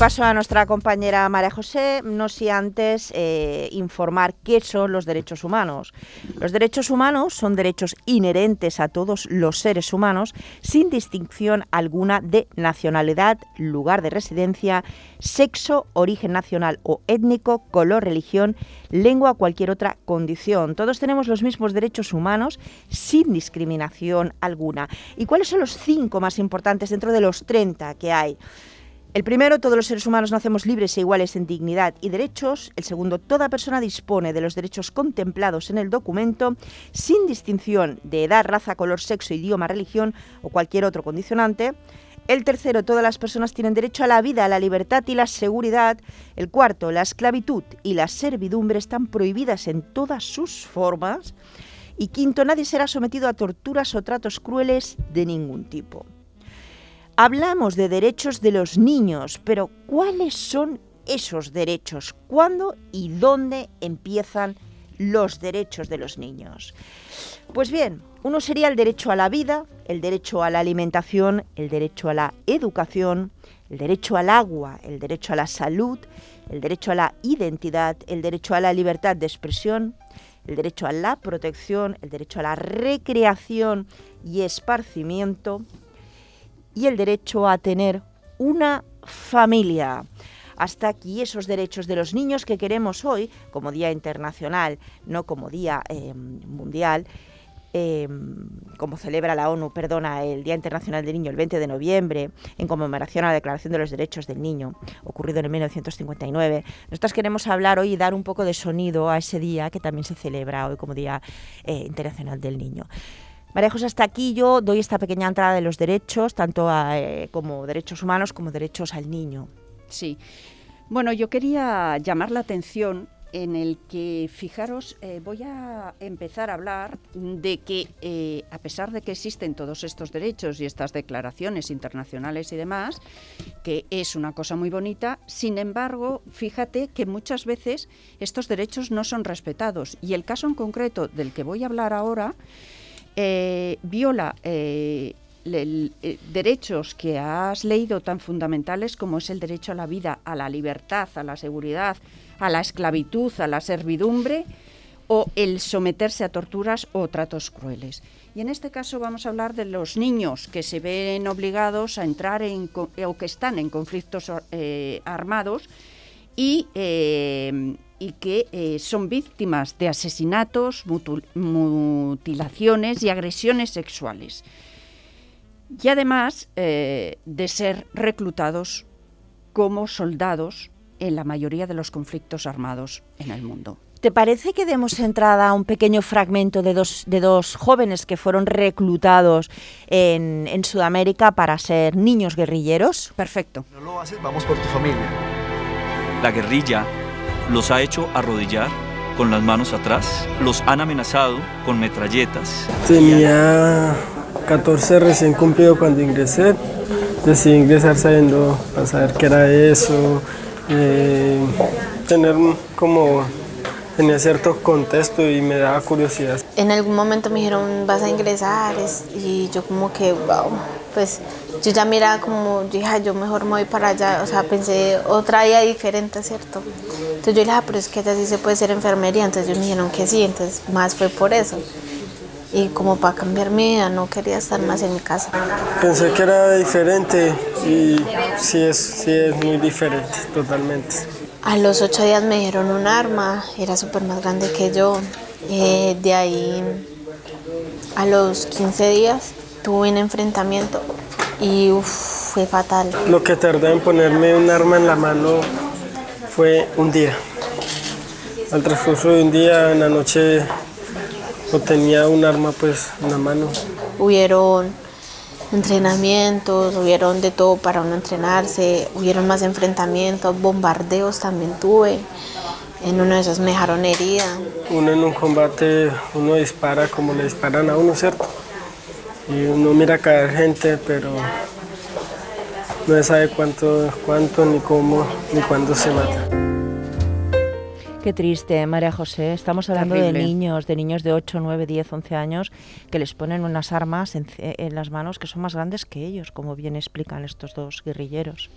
Speaker 1: Paso a nuestra compañera María José, no si antes eh, informar qué son los derechos humanos. Los derechos humanos son derechos inherentes a todos los seres humanos, sin distinción alguna de nacionalidad, lugar de residencia, sexo, origen nacional o étnico, color, religión, lengua o cualquier otra condición. Todos tenemos los mismos derechos humanos sin discriminación alguna. ¿Y cuáles son los cinco más importantes dentro de los 30 que hay? El primero, todos los seres humanos nacemos libres e iguales en dignidad y derechos. El segundo, toda persona dispone de los derechos contemplados en el documento sin distinción de edad, raza, color, sexo, idioma, religión o cualquier otro condicionante. El tercero, todas las personas tienen derecho a la vida, a la libertad y la seguridad. El cuarto, la esclavitud y la servidumbre están prohibidas en todas sus formas. Y quinto, nadie será sometido a torturas o tratos crueles de ningún tipo. Hablamos de derechos de los niños, pero ¿cuáles son esos derechos? ¿Cuándo y dónde empiezan los derechos de los niños? Pues bien, uno sería el derecho a la vida, el derecho a la alimentación, el derecho a la educación, el derecho al agua, el derecho a la salud, el derecho a la identidad, el derecho a la libertad de expresión, el derecho a la protección, el derecho a la recreación y esparcimiento, y el derecho a tener una familia. Hasta aquí esos derechos de los niños que queremos hoy, como Día Internacional, no como Día eh, Mundial, eh, como celebra la ONU, perdona, el Día Internacional del Niño el 20 de noviembre, en conmemoración a la Declaración de los Derechos del Niño, ocurrido en 1959. Nosotras queremos hablar hoy y dar un poco de sonido a ese día que también se celebra hoy como Día eh, Internacional del Niño. María José, hasta aquí yo doy esta pequeña entrada de los derechos, tanto a, eh, como derechos humanos como derechos al niño.
Speaker 3: Sí. Bueno, yo quería llamar la atención en el que, fijaros, eh, voy a empezar a hablar de que, eh, a pesar de que existen todos estos derechos y estas declaraciones internacionales y demás, que es una cosa muy bonita, sin embargo, fíjate que muchas veces estos derechos no son respetados. Y el caso en concreto del que voy a hablar ahora eh, viola derechos que has leído tan fundamentales como es el derecho a la vida, a la libertad, a la seguridad, a la esclavitud, a la servidumbre o el someterse a torturas o tratos crueles. Y en este caso vamos a hablar de los niños que se ven obligados a entrar en, o que están en conflictos eh, armados y, eh, y que eh, son víctimas de asesinatos, mutilaciones y agresiones sexuales y además eh, de ser reclutados como soldados en la mayoría de los conflictos armados en el mundo.
Speaker 1: ¿Te parece que demos entrada a un pequeño fragmento de dos, de dos jóvenes que fueron reclutados en, en Sudamérica para ser niños guerrilleros?
Speaker 3: Perfecto.
Speaker 6: No lo haces, vamos por tu familia.
Speaker 7: La guerrilla los ha hecho arrodillar con las manos atrás, los han amenazado con metralletas.
Speaker 8: Tenía 14 recién cumplido cuando ingresé. Decidí ingresar sabiendo, para saber qué era eso, eh, tener como tenía cierto contexto y me daba curiosidad.
Speaker 9: En algún momento me dijeron, vas a ingresar, y yo como que, wow, pues yo ya miraba como, yo dije, yo mejor me voy para allá, o sea, pensé otra idea diferente, ¿cierto? Entonces yo dije, ah, pero es que allá sí se puede ser enfermería, entonces ellos me dijeron que sí, entonces más fue por eso y como para cambiar mi vida no quería estar más en mi casa.
Speaker 8: Pensé que era diferente y sí es, sí es muy diferente, totalmente.
Speaker 9: A los ocho días me dieron un arma, era súper más grande que yo. Eh, de ahí a los 15 días tuve un enfrentamiento y fue fatal.
Speaker 8: Lo que tardé en ponerme un arma en la mano fue un día. Al transcurso de un día, en la noche o tenía un arma pues en la mano.
Speaker 9: Hubieron entrenamientos, hubieron de todo para uno entrenarse, hubieron más enfrentamientos, bombardeos también tuve. En uno de esos me dejaron herida.
Speaker 8: Uno en un combate, uno dispara como le disparan a uno, ¿cierto? Y uno mira caer gente, pero no sabe cuánto, cuánto, ni cómo, ni cuándo se mata.
Speaker 1: Qué triste, María José. Estamos hablando de niños, de niños de 8, 9, 10, 11 años que les ponen unas armas en, las manos que son más grandes que ellos, como bien explican estos dos guerrilleros.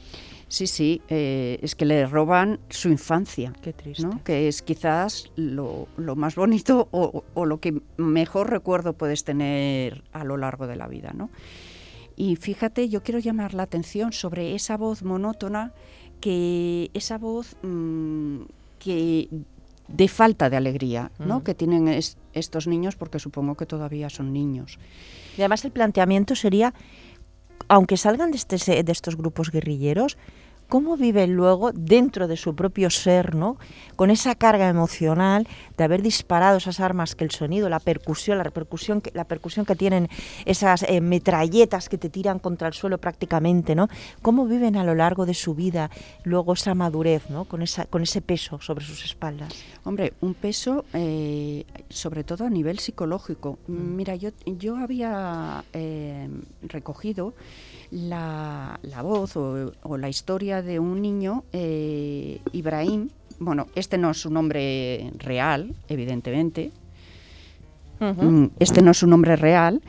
Speaker 3: Sí, sí, eh, es que le roban su infancia.
Speaker 1: Qué triste.
Speaker 3: Que es quizás lo, más bonito o, o, lo que mejor recuerdo puedes tener a lo largo de la vida, ¿no? Y fíjate, yo quiero llamar la atención sobre esa voz monótona, que esa voz mm, que de falta de alegría ¿no? que tienen estos niños porque supongo que todavía son niños.
Speaker 1: Y además el planteamiento sería, aunque salgan de, este, de estos grupos guerrilleros, cómo viven luego dentro de su propio ser, ¿no? Con esa carga emocional de haber disparado esas armas que el sonido, la percusión, la repercusión, que, la percusión que tienen esas eh, metralletas que te tiran contra el suelo prácticamente, ¿no? Cómo viven a lo largo de su vida luego esa madurez, ¿no? Con esa, con ese peso sobre sus espaldas.
Speaker 3: Hombre, un peso eh, sobre todo a nivel psicológico. Mm. Mira, yo, yo había eh, recogido la, voz o, la historia de un niño, eh, Ibrahim, bueno, este no es su nombre real, evidentemente, mm, este no es su nombre real,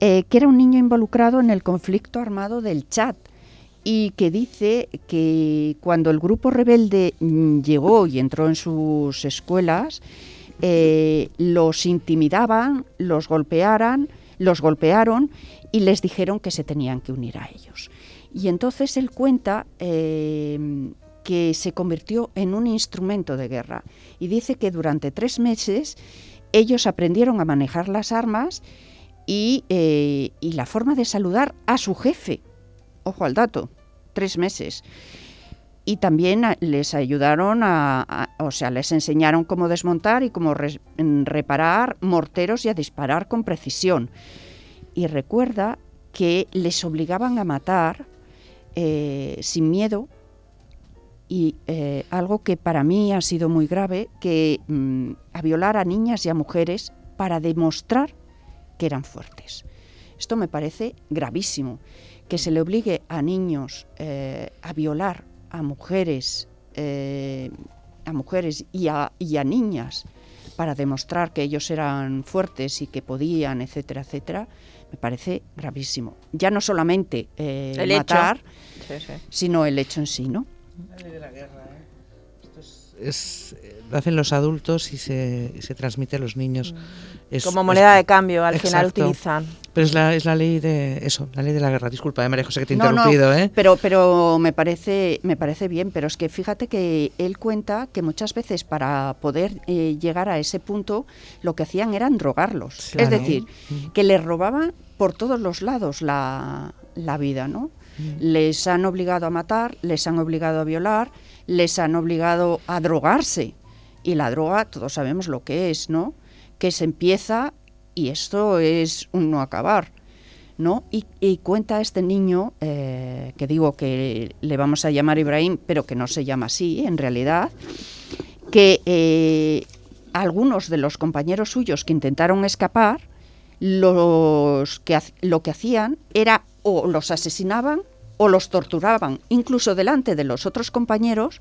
Speaker 3: eh, que era un niño involucrado en el conflicto armado del Chad y que dice que cuando el grupo rebelde mm, llegó y entró en sus escuelas, eh, los intimidaban, los golpearan, los golpearon y les dijeron que se tenían que unir a ellos. Y entonces él cuenta eh, que se convirtió en un instrumento de guerra y dice que durante tres meses ellos aprendieron a manejar las armas y, eh, la forma de saludar a su jefe. Ojo al dato, tres meses y también les ayudaron a, o sea, les enseñaron cómo desmontar y cómo reparar morteros y a disparar con precisión y recuerda que les obligaban a matar eh, sin miedo y eh, algo que para mí ha sido muy grave, que mm, a violar a niñas y a mujeres para demostrar que eran fuertes. Esto me parece gravísimo, que se le obligue a niños eh, a violar a mujeres, a mujeres y a, y a niñas para demostrar que ellos eran fuertes y que podían, etcétera, etcétera, me parece gravísimo. Ya no solamente eh,
Speaker 1: El
Speaker 3: matar,
Speaker 1: Sí, sí.
Speaker 3: sino el hecho en sí, ¿no?
Speaker 4: La ley de la guerra, ¿eh? Esto es, es- eh, lo hacen los adultos y se, y se transmite a los niños. Es-
Speaker 1: Como
Speaker 4: es-
Speaker 1: moneda de cambio, al final
Speaker 4: Exacto.
Speaker 1: utilizan.
Speaker 4: Pero es la, es la ley de eso, la ley de la guerra. Disculpa, eh, María José, que te he
Speaker 3: No, no,
Speaker 4: interrumpido, ¿eh?
Speaker 3: Pero, pero me parece, me parece bien, pero es que fíjate que él cuenta que muchas veces para poder eh, llegar a ese punto lo que hacían eran drogarlos.
Speaker 4: Claro.
Speaker 3: Es decir, que les robaban por todos los lados la, la vida, ¿no? Les han obligado a matar, les han obligado a violar, les han obligado a drogarse. Y la droga, todos sabemos lo que es, ¿no? Que se empieza y esto es un no acabar. ¿no? Y, y cuenta este niño, eh, que digo que le vamos a llamar Ibrahim, pero que no se llama así en realidad, que eh, algunos de los compañeros suyos que intentaron escapar, los que, lo que hacían era o los asesinaban o los torturaban, incluso delante de los otros compañeros,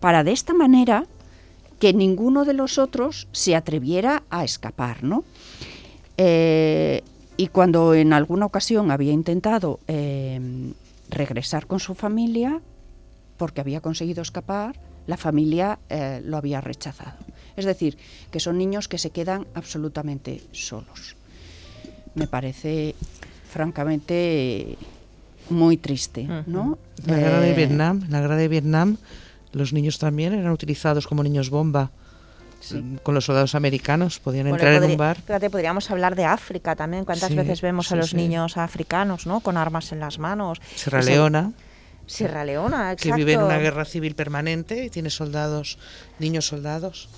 Speaker 3: para de esta manera que ninguno de los otros se atreviera a escapar, ¿no? Eh, y cuando en alguna ocasión había intentado eh, regresar con su familia, porque había conseguido escapar, la familia eh, lo había rechazado. Es decir, que son niños que se quedan absolutamente solos. Me parece, francamente, muy triste, ¿no?
Speaker 4: La guerra de
Speaker 3: Eh,
Speaker 4: Vietnam, en la guerra de Vietnam, los niños también eran utilizados como niños bomba. Mm, Con los soldados americanos podían
Speaker 1: Bueno,
Speaker 4: entrar en un bar.
Speaker 1: Fíjate, podríamos hablar de África también. ¿Cuántas
Speaker 4: Sí,
Speaker 1: veces vemos a
Speaker 4: sí,
Speaker 1: los
Speaker 4: sí.
Speaker 1: niños africanos, ¿no? Con armas en las manos.
Speaker 4: Sierra Leona,
Speaker 1: Sierra Leona, exacto.
Speaker 4: que vive en una guerra civil permanente y tiene soldados, niños soldados.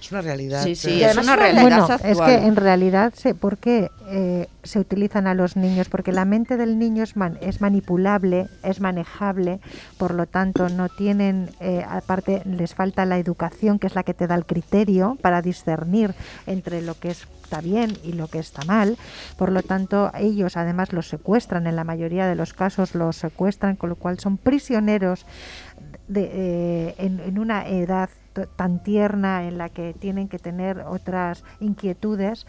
Speaker 4: Es una realidad.
Speaker 3: Sí, sí, es
Speaker 1: además
Speaker 3: una realidad
Speaker 2: Bueno,
Speaker 3: actual.
Speaker 2: es que en realidad, se, ¿por qué eh, se utilizan a los niños? Porque la mente del niño es, man- es manipulable, es manejable, por lo tanto no tienen, eh, aparte les falta la educación, que es la que te da el criterio para discernir entre lo que es está bien y lo que está mal. Por lo tanto, ellos además los secuestran, en la mayoría de los casos los secuestran, con lo cual son prisioneros de, eh, en, en una edad tan tierna en la que tienen que tener otras inquietudes.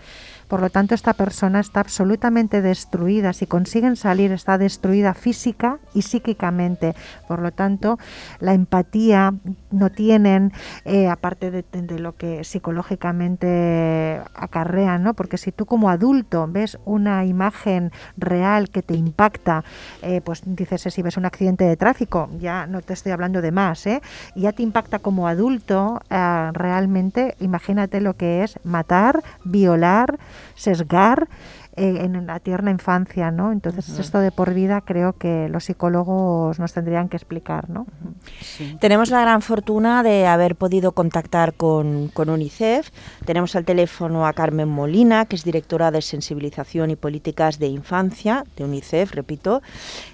Speaker 2: Por lo tanto, esta persona está absolutamente destruida. Si consiguen salir, está destruida física y psíquicamente. Por lo tanto, la empatía no tienen, eh, aparte de, lo que psicológicamente acarrean, ¿no? Porque si tú como adulto ves una imagen real que te impacta, eh, pues dices, eh, si ves un accidente de tráfico, ya no te estoy hablando de más, ¿eh? Ya te impacta como adulto, eh, realmente, imagínate lo que es matar, violar, sesgar eh, en la tierna infancia, ¿no? Entonces, esto de por vida creo que los psicólogos nos tendrían que explicar, ¿no?
Speaker 3: sí.
Speaker 1: Tenemos la gran fortuna de haber podido contactar con, con UNICEF. Tenemos al teléfono a Carmen Molina, que es directora de sensibilización y políticas de infancia de UNICEF, repito.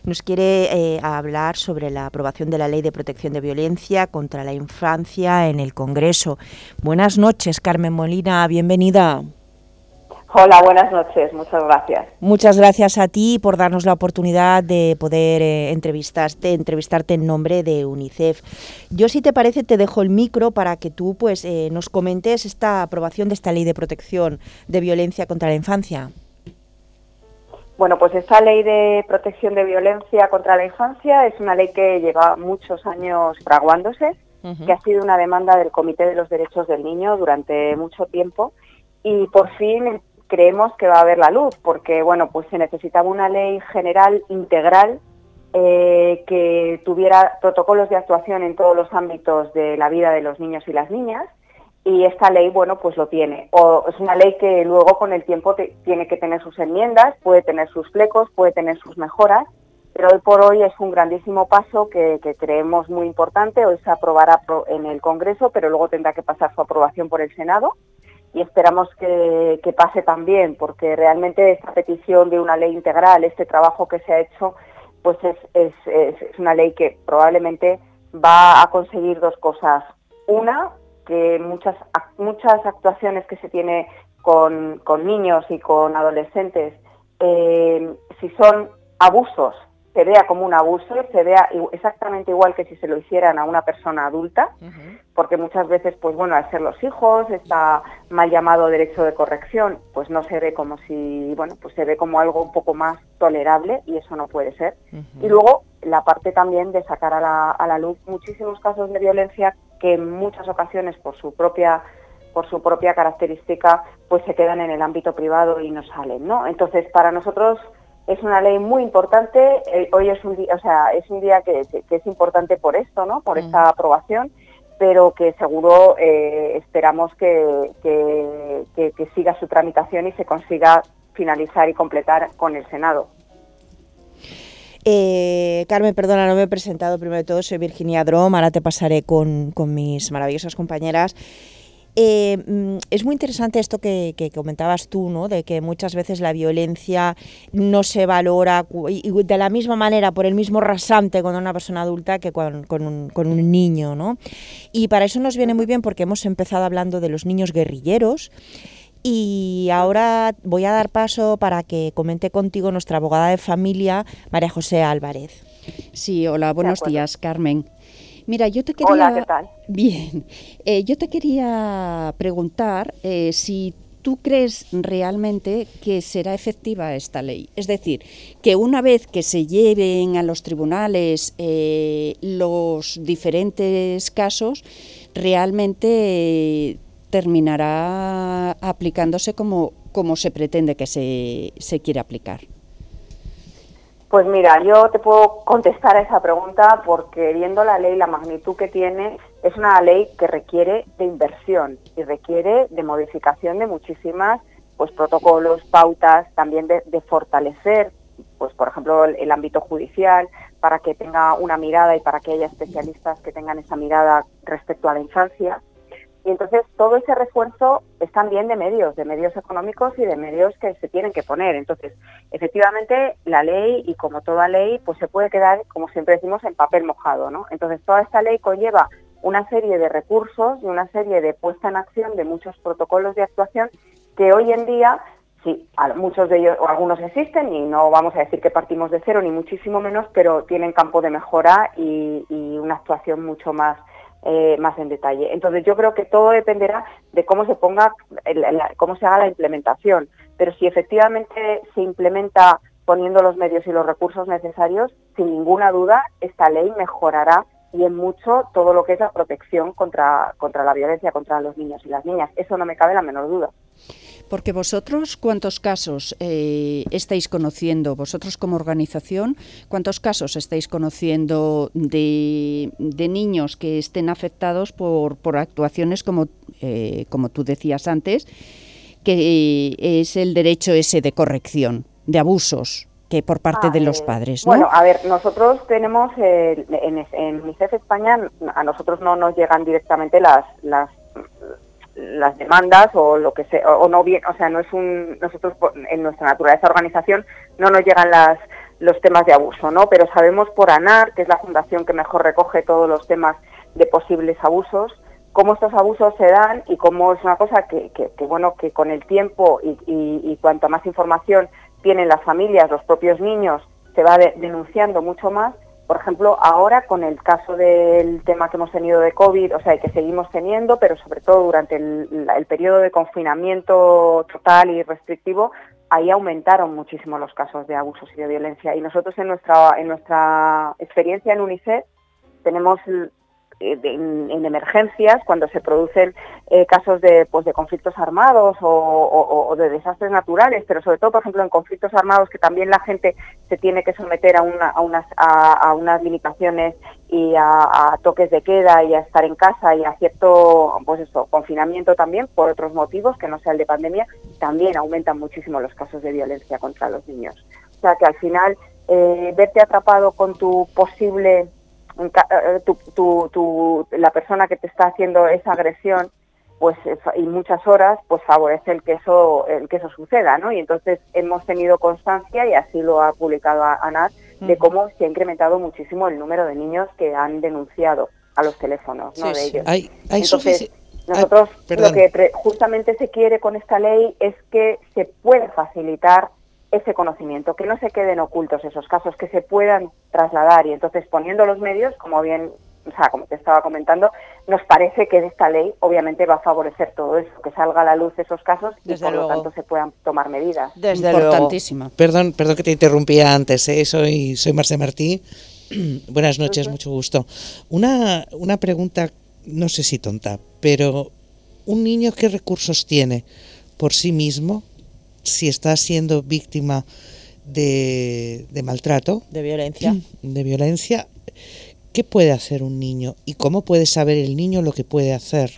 Speaker 1: Nos quiere eh, hablar sobre la aprobación de la Ley de Protección de Violencia contra la Infancia en el Congreso. Buenas noches, Carmen Molina, bienvenida.
Speaker 6: Hola, buenas noches, muchas gracias.
Speaker 1: Muchas gracias a ti por darnos la oportunidad de poder eh, entrevistarte, entrevistarte en nombre de UNICEF. Yo, si te parece, te dejo el micro para que tú pues, eh, nos comentes esta aprobación de esta ley de protección de violencia contra la infancia.
Speaker 6: Bueno, pues esta ley de protección de violencia contra la infancia es una ley que lleva muchos años fraguándose, que ha sido una demanda del Comité de los Derechos del Niño durante mucho tiempo y por fin creemos que va a haber la luz, porque bueno, pues se necesitaba una ley general integral eh, que tuviera protocolos de actuación en todos los ámbitos de la vida de los niños y las niñas y esta ley, bueno, pues lo tiene. O es una ley que luego con el tiempo tiene que tener sus enmiendas, puede tener sus flecos, puede tener sus mejoras, pero hoy por hoy es un grandísimo paso que, creemos muy importante. Hoy se aprobará pro- en el Congreso, pero luego tendrá que pasar su aprobación por el Senado y esperamos que, pase también, porque realmente esta petición de una ley integral, este trabajo que se ha hecho, pues es, es, es- una ley que probablemente va a conseguir dos cosas. Una, que muchas, muchas actuaciones que se tiene con, niños y con adolescentes, eh, si son abusos se vea como un abuso, se vea exactamente igual que si se lo hicieran a una persona adulta, porque muchas veces, pues bueno, al ser los hijos, está mal llamado derecho de corrección, pues no se ve como si, bueno, pues se ve como algo un poco más tolerable y eso no puede ser. Y luego la parte también de sacar a la, a la luz muchísimos casos de violencia que en muchas ocasiones por su propia por su propia característica, pues se quedan en el ámbito privado y no salen, ¿no? Entonces, para nosotros es una ley muy importante. Eh, hoy es un día, o sea, es un día que, es importante por esto, ¿no? Por esta aprobación, pero que seguro eh, esperamos que, que, siga su tramitación y se consiga finalizar y completar con el Senado.
Speaker 1: Eh, Carmen, perdona, no me he presentado primero de todo, soy Virginia Drom, ahora te pasaré con, con mis maravillosas compañeras. Eh, mm, es muy interesante esto que, comentabas tú, ¿no? de que muchas veces la violencia no se valora de la misma manera, por el mismo rasante con una persona adulta que con, un, niño. ¿no? Y para eso nos viene muy bien porque hemos empezado hablando de los niños guerrilleros. Y ahora voy a dar paso para que comente contigo nuestra abogada de familia, María José Álvarez.
Speaker 3: Sí, hola, buenos días, Carmen. Mira, yo te quería...
Speaker 6: Hola, ¿qué tal?
Speaker 3: Bien. Eh, yo te quería preguntar eh, si tú crees realmente que será efectiva esta ley. Es decir, que una vez que se lleven a los tribunales eh, los diferentes casos, realmente terminará aplicándose como, como se pretende que se, se quiere aplicar.
Speaker 6: Pues mira, yo te puedo contestar a esa pregunta porque viendo la ley, la magnitud que tiene, es una ley que requiere de inversión y requiere de modificación de muchísimas pues protocolos, pautas, también de, fortalecer, pues por ejemplo, el, ámbito judicial para que tenga una mirada y para que haya especialistas que tengan esa mirada respecto a la infancia. Y entonces todo ese refuerzo es también de medios, de medios económicos y de medios que se tienen que poner. Entonces, efectivamente, la ley, y como toda ley, pues se puede quedar, como siempre decimos, en papel mojado, ¿no? Entonces, toda esta ley conlleva una serie de recursos y una serie de puesta en acción de muchos protocolos de actuación que hoy en día, sí, muchos de ellos o algunos existen y no vamos a decir que partimos de cero ni muchísimo menos, pero tienen campo de mejora y, y una actuación mucho más eh, más en detalle. Entonces yo creo que todo dependerá de cómo se ponga, cómo se haga la implementación. Pero si efectivamente se implementa poniendo los medios y los recursos necesarios, sin ninguna duda esta ley mejorará y en mucho todo lo que es la protección contra, contra la violencia contra los niños y las niñas. Eso no me cabe la menor duda.
Speaker 3: Porque vosotros, ¿cuántos casos eh, estáis conociendo? Vosotros como organización, ¿cuántos casos estáis conociendo de, niños que estén afectados por, por actuaciones como, eh, como tú decías antes, que es el derecho ese de corrección, de abusos? que por parte de los padres, ¿no?
Speaker 6: Bueno, a ver, nosotros tenemos, en, en UNICEF España, a nosotros no nos llegan directamente las, las las demandas o lo que sea, o, no bien, o sea, no es un, nosotros en nuestra naturaleza organización no nos llegan las, los temas de abuso, ¿no? Pero sabemos por ANAR, que es la fundación que mejor recoge todos los temas de posibles abusos, cómo estos abusos se dan y cómo es una cosa que, que, bueno, que con el tiempo y, y, y cuanto más información tienen las familias, los propios niños, se va denunciando mucho más por ejemplo, ahora con el caso del tema que hemos tenido de COVID, o sea, y que seguimos teniendo, pero sobre todo durante el, periodo de confinamiento total y restrictivo, ahí aumentaron muchísimo los casos de abusos y de violencia. Y nosotros en nuestra, en nuestra experiencia en UNICEF tenemos eh, en, emergencias, cuando se producen eh, casos de, pues, de conflictos armados o, de desastres naturales, pero sobre todo, por ejemplo, en conflictos armados que también la gente se tiene que someter a, a, unas, a, unas limitaciones y a, toques de queda y a estar en casa y a cierto pues eso, confinamiento también por otros motivos que no sea el de pandemia, también aumentan muchísimo los casos de violencia contra los niños. O sea que al final eh, verte atrapado con tu posible eh, tu, tu, la persona que te está haciendo esa agresión pues y muchas horas pues favorece el que eso el que eso suceda no y entonces hemos tenido constancia y así lo ha publicado ANAT de cómo se ha incrementado muchísimo el número de niños que han denunciado a los teléfonos ¿no? de ellos.
Speaker 4: Hay, hay
Speaker 6: entonces nosotros lo que justamente se quiere con esta ley es que se pueda facilitar ese conocimiento, que no se queden ocultos esos casos, que se puedan trasladar y entonces poniendo los medios, como bien o sea, como te estaba comentando, nos parece que esta ley obviamente va a favorecer todo eso, que salga a la luz esos casos y por lo tanto se puedan tomar medidas.
Speaker 1: Desde
Speaker 3: Importantísima.
Speaker 4: Perdón, perdón que te interrumpía antes, ¿eh? soy, soy Marce Martí. Buenas noches, mucho gusto. Una, una pregunta, no sé si tonta, pero ¿un niño qué recursos tiene por sí mismo si está siendo víctima de, de maltrato?
Speaker 1: De violencia.
Speaker 4: De violencia ¿Qué puede hacer un niño y cómo puede saber el niño lo que puede hacer?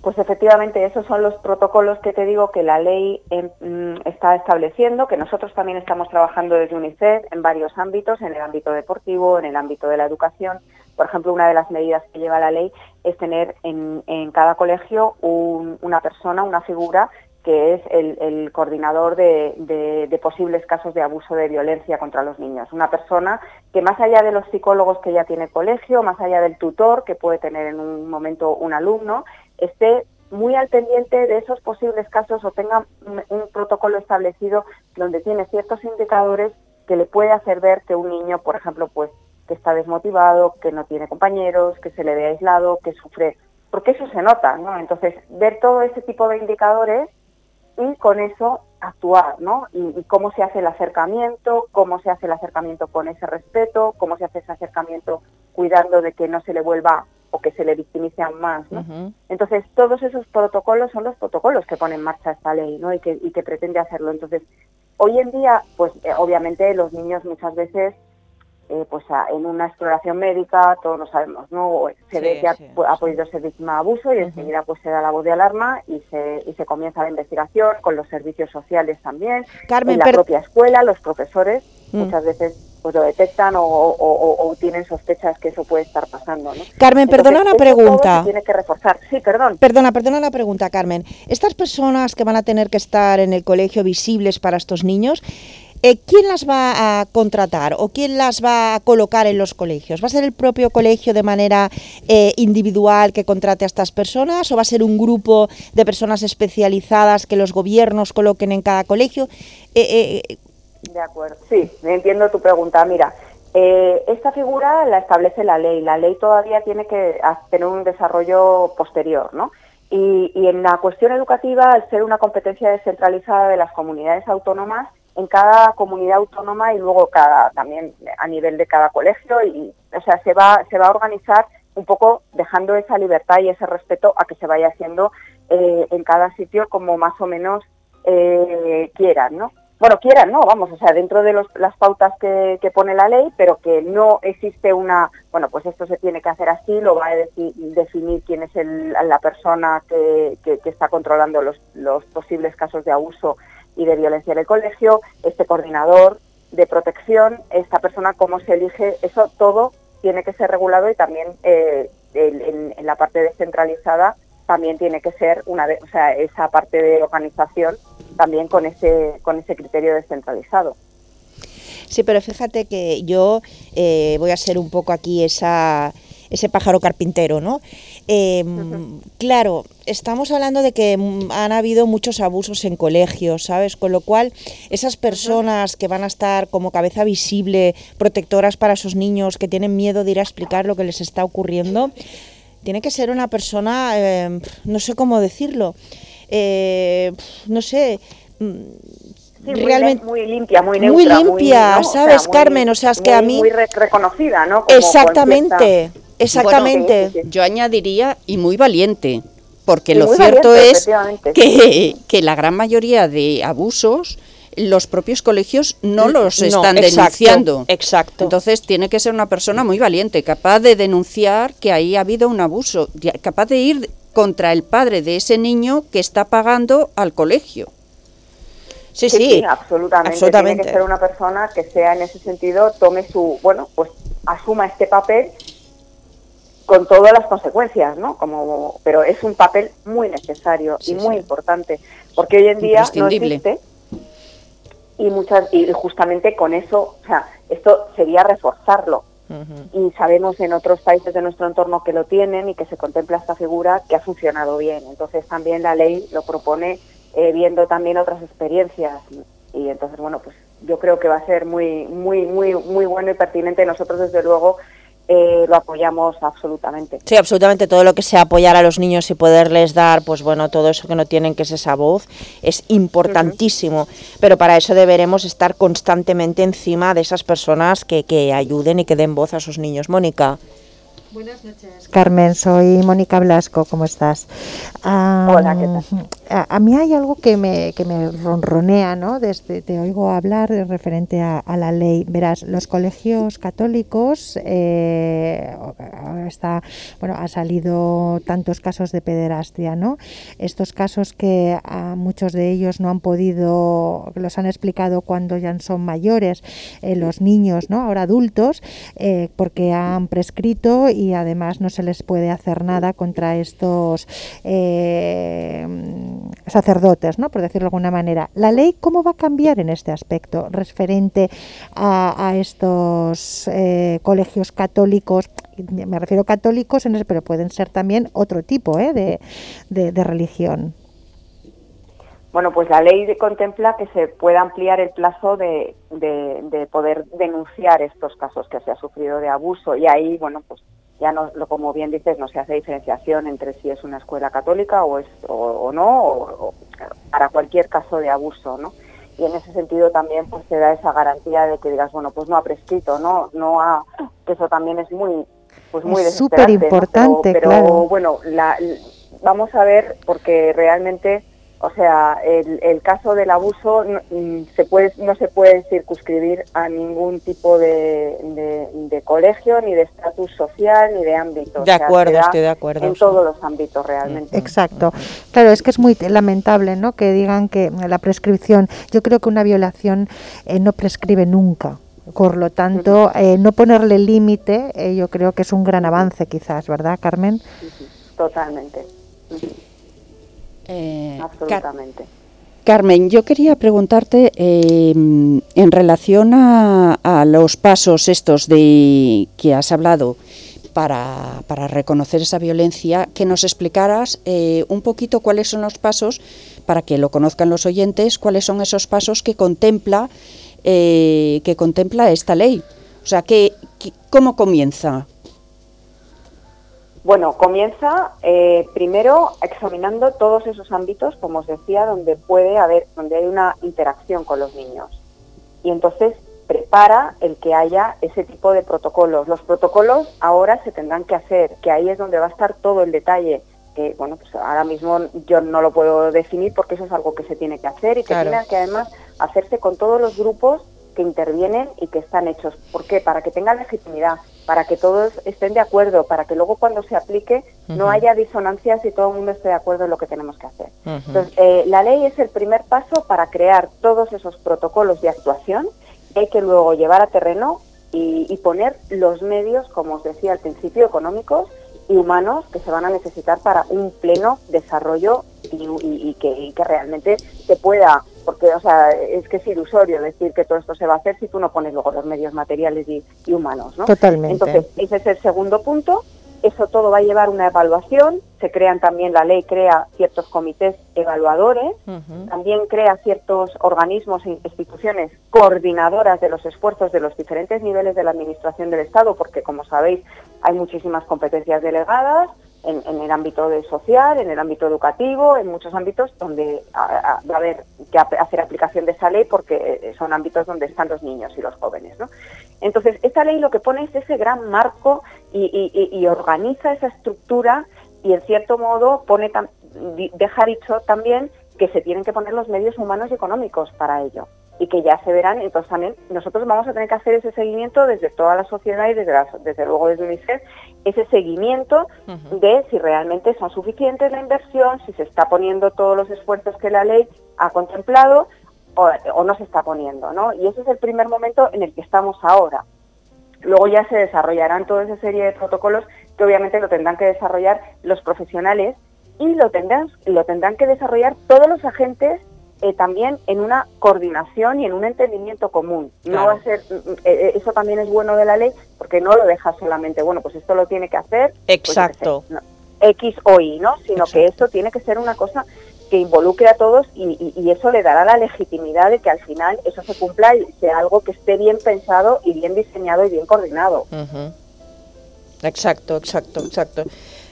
Speaker 6: Pues efectivamente, esos son los protocolos que te digo que la ley em, mm, está estableciendo, que nosotros también estamos trabajando desde UNICEF en varios ámbitos, en el ámbito deportivo, en el ámbito de la educación. Por ejemplo, una de las medidas que lleva la ley es tener en, cada colegio una persona, una figura que es el, coordinador de, posibles casos de abuso de violencia contra los niños. Una persona que más allá de los psicólogos que ya tiene colegio, más allá del tutor que puede tener en un momento un alumno, esté muy al pendiente de esos posibles casos o tenga un, protocolo establecido donde tiene ciertos indicadores que le puede hacer ver que un niño, por ejemplo, pues que está desmotivado, que no tiene compañeros, que se le ve aislado, que sufre, porque eso se nota, ¿no? Entonces, ver todo ese tipo de indicadores y con eso actuar, ¿no? Y, cómo se hace el acercamiento, cómo se hace el acercamiento con ese respeto, cómo se hace ese acercamiento cuidando de que no se le vuelva o que se le victimice aún más, ¿no? Entonces, todos esos protocolos son los protocolos que pone en marcha esta ley, ¿no? Y que, y que pretende hacerlo. Entonces, hoy en día, pues eh, obviamente los niños muchas veces eh, pues en una exploración médica, todos lo sabemos, ¿no? Se ve que ha, podido ser víctima de abuso y enseguida pues se da la voz de alarma y se, y se comienza la investigación con los servicios sociales también,
Speaker 1: Carmen,
Speaker 6: en la propia escuela, los profesores mm. muchas veces pues lo detectan o, tienen sospechas que eso puede estar pasando. ¿no?
Speaker 1: Carmen, perdona una pregunta.
Speaker 6: tiene que reforzar. Sí, perdón.
Speaker 1: Perdona, perdona la pregunta, Carmen. Estas personas que van a tener que estar en el colegio visibles para estos niños, eh, ¿quién las va a contratar o quién las va a colocar en los colegios? ¿Va a ser el propio colegio de manera eh, individual que contrate a estas personas o va a ser un grupo de personas especializadas que los gobiernos coloquen en cada colegio?
Speaker 6: Eh, de acuerdo, sí, entiendo tu pregunta. Mira, esta figura la establece la ley. La ley todavía tiene que tener un desarrollo posterior, ¿no? Y, en la cuestión educativa, al ser una competencia descentralizada de las comunidades autónomas, en cada comunidad autónoma y luego cada también a nivel de cada colegio y o sea se va se va a organizar un poco dejando esa libertad y ese respeto a que se vaya haciendo eh, en cada sitio como más o menos eh, quieran no bueno quieran no vamos o sea dentro de las pautas que, pone la ley pero que no existe una bueno pues esto se tiene que hacer así lo va a definir quién es la persona que, está controlando los, los posibles casos de abuso y de violencia en el colegio, este coordinador de protección, esta persona, cómo se elige, eso todo tiene que ser regulado y también eh, en, la parte descentralizada también tiene que ser una o sea, esa parte de organización también con ese con ese criterio descentralizado.
Speaker 1: Sí, pero fíjate que yo eh, voy a ser un poco aquí esa ese pájaro carpintero, ¿no? Em, claro, estamos hablando de que han habido muchos abusos en colegios, ¿sabes? Con lo cual, esas personas que van a estar como cabeza visible, protectoras para esos niños que tienen miedo de ir a explicar lo que les está ocurriendo, tiene que ser una persona, em, no sé cómo decirlo, eh, no sé,
Speaker 6: realmente muy, limpia, muy neutra,
Speaker 1: muy limpia, ¿sabes, Carmen? O sea, es que a mí
Speaker 6: muy reconocida, ¿no?
Speaker 1: exactamente. Exactamente.
Speaker 3: yo añadiría y muy valiente, porque lo cierto es que, que, la gran mayoría de abusos los propios colegios no los están denunciando.
Speaker 1: Exacto.
Speaker 3: Entonces tiene que ser una persona muy valiente, capaz de denunciar que ahí ha habido un abuso, capaz de ir contra el padre de ese niño que está pagando al colegio.
Speaker 6: Sí, sí, absolutamente. absolutamente. Tiene que ser una persona que sea en ese sentido, tome su, bueno, pues asuma este papel con todas las consecuencias, ¿no? Como, pero es un papel muy necesario y muy importante, porque hoy en día no existe y muchas y justamente con eso, o sea, esto sería reforzarlo. Y sabemos en otros países de nuestro entorno que lo tienen y que se contempla esta figura que ha funcionado bien. Entonces también la ley lo propone eh, viendo también otras experiencias y entonces bueno pues yo creo que va a ser muy muy muy muy bueno y pertinente. Nosotros desde luego eh, lo apoyamos absolutamente.
Speaker 1: Sí, absolutamente todo lo que sea apoyar a los niños y poderles dar, pues bueno, todo eso que no tienen, que es esa voz, es importantísimo. Pero para eso deberemos estar constantemente encima de esas personas que, que ayuden y que den voz a sus niños. Mónica.
Speaker 2: Buenas noches, Carmen. Soy Mónica Blasco. ¿Cómo estás?
Speaker 6: Hola, ¿qué tal?
Speaker 2: A, mí hay algo que me, que me ronronea, ¿no? Desde te oigo hablar referente a, la ley. Verás, los colegios católicos eh, está, bueno, ha salido tantos casos de pederastia, ¿no? Estos casos que a muchos de ellos no han podido, los han explicado cuando ya son mayores, eh, los niños, ¿no? Ahora adultos, eh, porque han prescrito y además no se les puede hacer nada contra estos eh, sacerdotes, ¿no? por decirlo de alguna manera. ¿La ley cómo va a cambiar en este aspecto referente a, estos eh, colegios católicos? Me refiero a católicos, pero pueden ser también otro tipo ¿eh? de religión.
Speaker 6: Bueno, pues la ley contempla que se pueda ampliar el plazo de, de, poder denunciar estos casos que se ha sufrido de abuso y ahí, bueno, pues ya no, como bien dices, no se hace diferenciación entre si es una escuela católica o, es, o, no, o, para cualquier caso de abuso, ¿no? Y en ese sentido también pues se da esa garantía de que digas, bueno, pues no ha prescrito, ¿no? No ha, que eso también es muy, pues muy
Speaker 2: súper importante,
Speaker 6: pero, bueno, la, vamos a ver porque realmente o sea, el, caso del abuso no, mm, se puede, no se puede circunscribir a ningún tipo de, colegio, ni de estatus social, ni de ámbito.
Speaker 1: De acuerdo, estoy de acuerdo.
Speaker 6: En todos los ámbitos realmente.
Speaker 2: Exacto. Claro, es que es muy lamentable ¿no? que digan que la prescripción, yo creo que una violación eh, no prescribe nunca. Por lo tanto, eh, no ponerle límite, eh, yo creo que es un gran avance quizás, ¿verdad, Carmen?
Speaker 6: Totalmente. Eh, Absolutamente.
Speaker 3: Carmen, yo quería preguntarte eh, en relación a, los pasos estos de que has hablado para, reconocer esa violencia, que nos explicaras eh, un poquito cuáles son los pasos, para que lo conozcan los oyentes, cuáles son esos pasos que contempla, que contempla esta ley. O sea, que, ¿cómo comienza?
Speaker 6: Bueno, comienza eh, primero examinando todos esos ámbitos, como os decía, donde puede haber, donde hay una interacción con los niños. Y entonces prepara el que haya ese tipo de protocolos. Los protocolos ahora se tendrán que hacer, que ahí es donde va a estar todo el detalle. Que bueno, pues ahora mismo yo no lo puedo definir porque eso es algo que se tiene que hacer y que tiene que además hacerse con todos los grupos que intervienen y que están hechos. ¿Por qué? Para que tengan legitimidad, para que todos estén de acuerdo, para que luego cuando se aplique no haya disonancias y todo el mundo esté de acuerdo en lo que tenemos que hacer. Entonces, eh, la ley es el primer paso para crear todos esos protocolos de actuación que hay que luego llevar a terreno y, poner los medios, como os decía al principio, económicos y humanos que se van a necesitar para un pleno desarrollo y, que, y que realmente se pueda porque o sea es que es ilusorio decir que todo esto se va a hacer si tú no pones luego los medios materiales y, humanos ¿no?
Speaker 2: totalmente.
Speaker 6: Entonces ese es el segundo punto. Eso todo va a llevar una evaluación. Se crean también la ley crea ciertos comités evaluadores. También crea ciertos organismos e instituciones coordinadoras de los esfuerzos de los diferentes niveles de la administración del estado porque como sabéis hay muchísimas competencias delegadas en, el ámbito de social, en el ámbito educativo, en muchos ámbitos donde va a haber que hacer aplicación de esa ley porque eh, son ámbitos donde están los niños y los jóvenes. ¿no? Entonces, esta ley lo que pone es ese gran marco y, organiza esa estructura y, en cierto modo, pone deja dicho también que se tienen que poner los medios humanos y económicos para ello y que ya se verán. Entonces también nosotros vamos a tener que hacer ese seguimiento desde toda la sociedad y desde, desde luego desde UNICEF, ese seguimiento de si realmente son suficientes la inversión, si se está poniendo todos los esfuerzos que la ley ha contemplado o, no se está poniendo, ¿no? Y ese es el primer momento en el que estamos ahora. Luego ya se desarrollarán toda esa serie de protocolos que obviamente lo tendrán que desarrollar los profesionales y lo tendrán, lo tendrán que desarrollar todos los agentes eh, también en una coordinación y en un entendimiento común. No va a ser, mm, mm, eh, eso también es bueno de la ley porque no lo deja solamente, bueno, pues esto lo tiene que hacer. pues,
Speaker 1: Exacto.
Speaker 6: no, X o Y, ¿no? Sino que esto tiene que ser una cosa que involucre a todos y, y- y eso le dará la legitimidad de que al final eso se cumpla y sea algo que esté bien pensado y bien diseñado y bien coordinado.
Speaker 1: Exacto, exacto, exacto.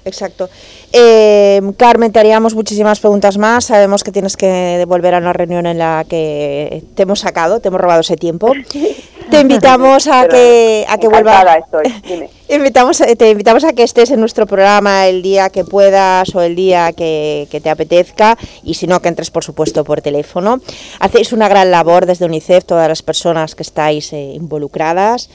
Speaker 1: Exacto. Eh, Carmen, te haríamos muchísimas preguntas más. Sabemos que tienes que volver a una reunión en la que te hemos sacado, te hemos robado ese tiempo. Te invitamos a
Speaker 6: Pero
Speaker 1: que a que vuelvas.
Speaker 6: encantada estoy, dime.
Speaker 1: Invitamos, a- te invitamos a que estés en nuestro programa el día que puedas o el día que, que te apetezca y si no, que entres por supuesto por teléfono. Hacéis una gran labor desde UNICEF, todas las personas que estáis eh, involucradas.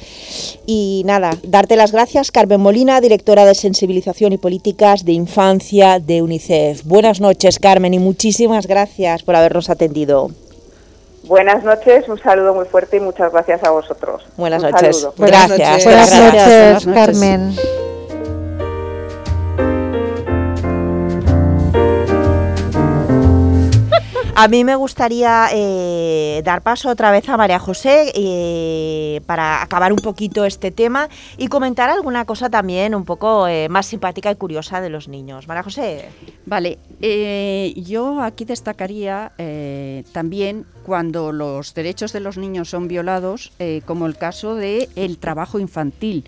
Speaker 1: Y nada, darte las gracias, Carmen Molina, directora de Sensibilización y Políticas de Infancia de UNICEF. Buenas noches, Carmen, y muchísimas gracias por habernos atendido.
Speaker 6: Buenas noches, un saludo muy fuerte y muchas gracias a vosotros.
Speaker 1: Buenas
Speaker 6: Un
Speaker 1: noches.
Speaker 6: saludo.
Speaker 4: Buenas
Speaker 1: Gracias.
Speaker 4: noches.
Speaker 2: Buenas
Speaker 1: gracias.
Speaker 2: noches,
Speaker 3: buenas noches.
Speaker 2: Carmen.
Speaker 1: A mí me gustaría eh, dar paso otra vez a María José eh, para acabar un poquito este tema y comentar alguna cosa también un poco eh, más simpática y curiosa de los niños. María José.
Speaker 3: Vale, yo aquí destacaría también cuando los derechos de los niños son violados, como el caso del el trabajo infantil,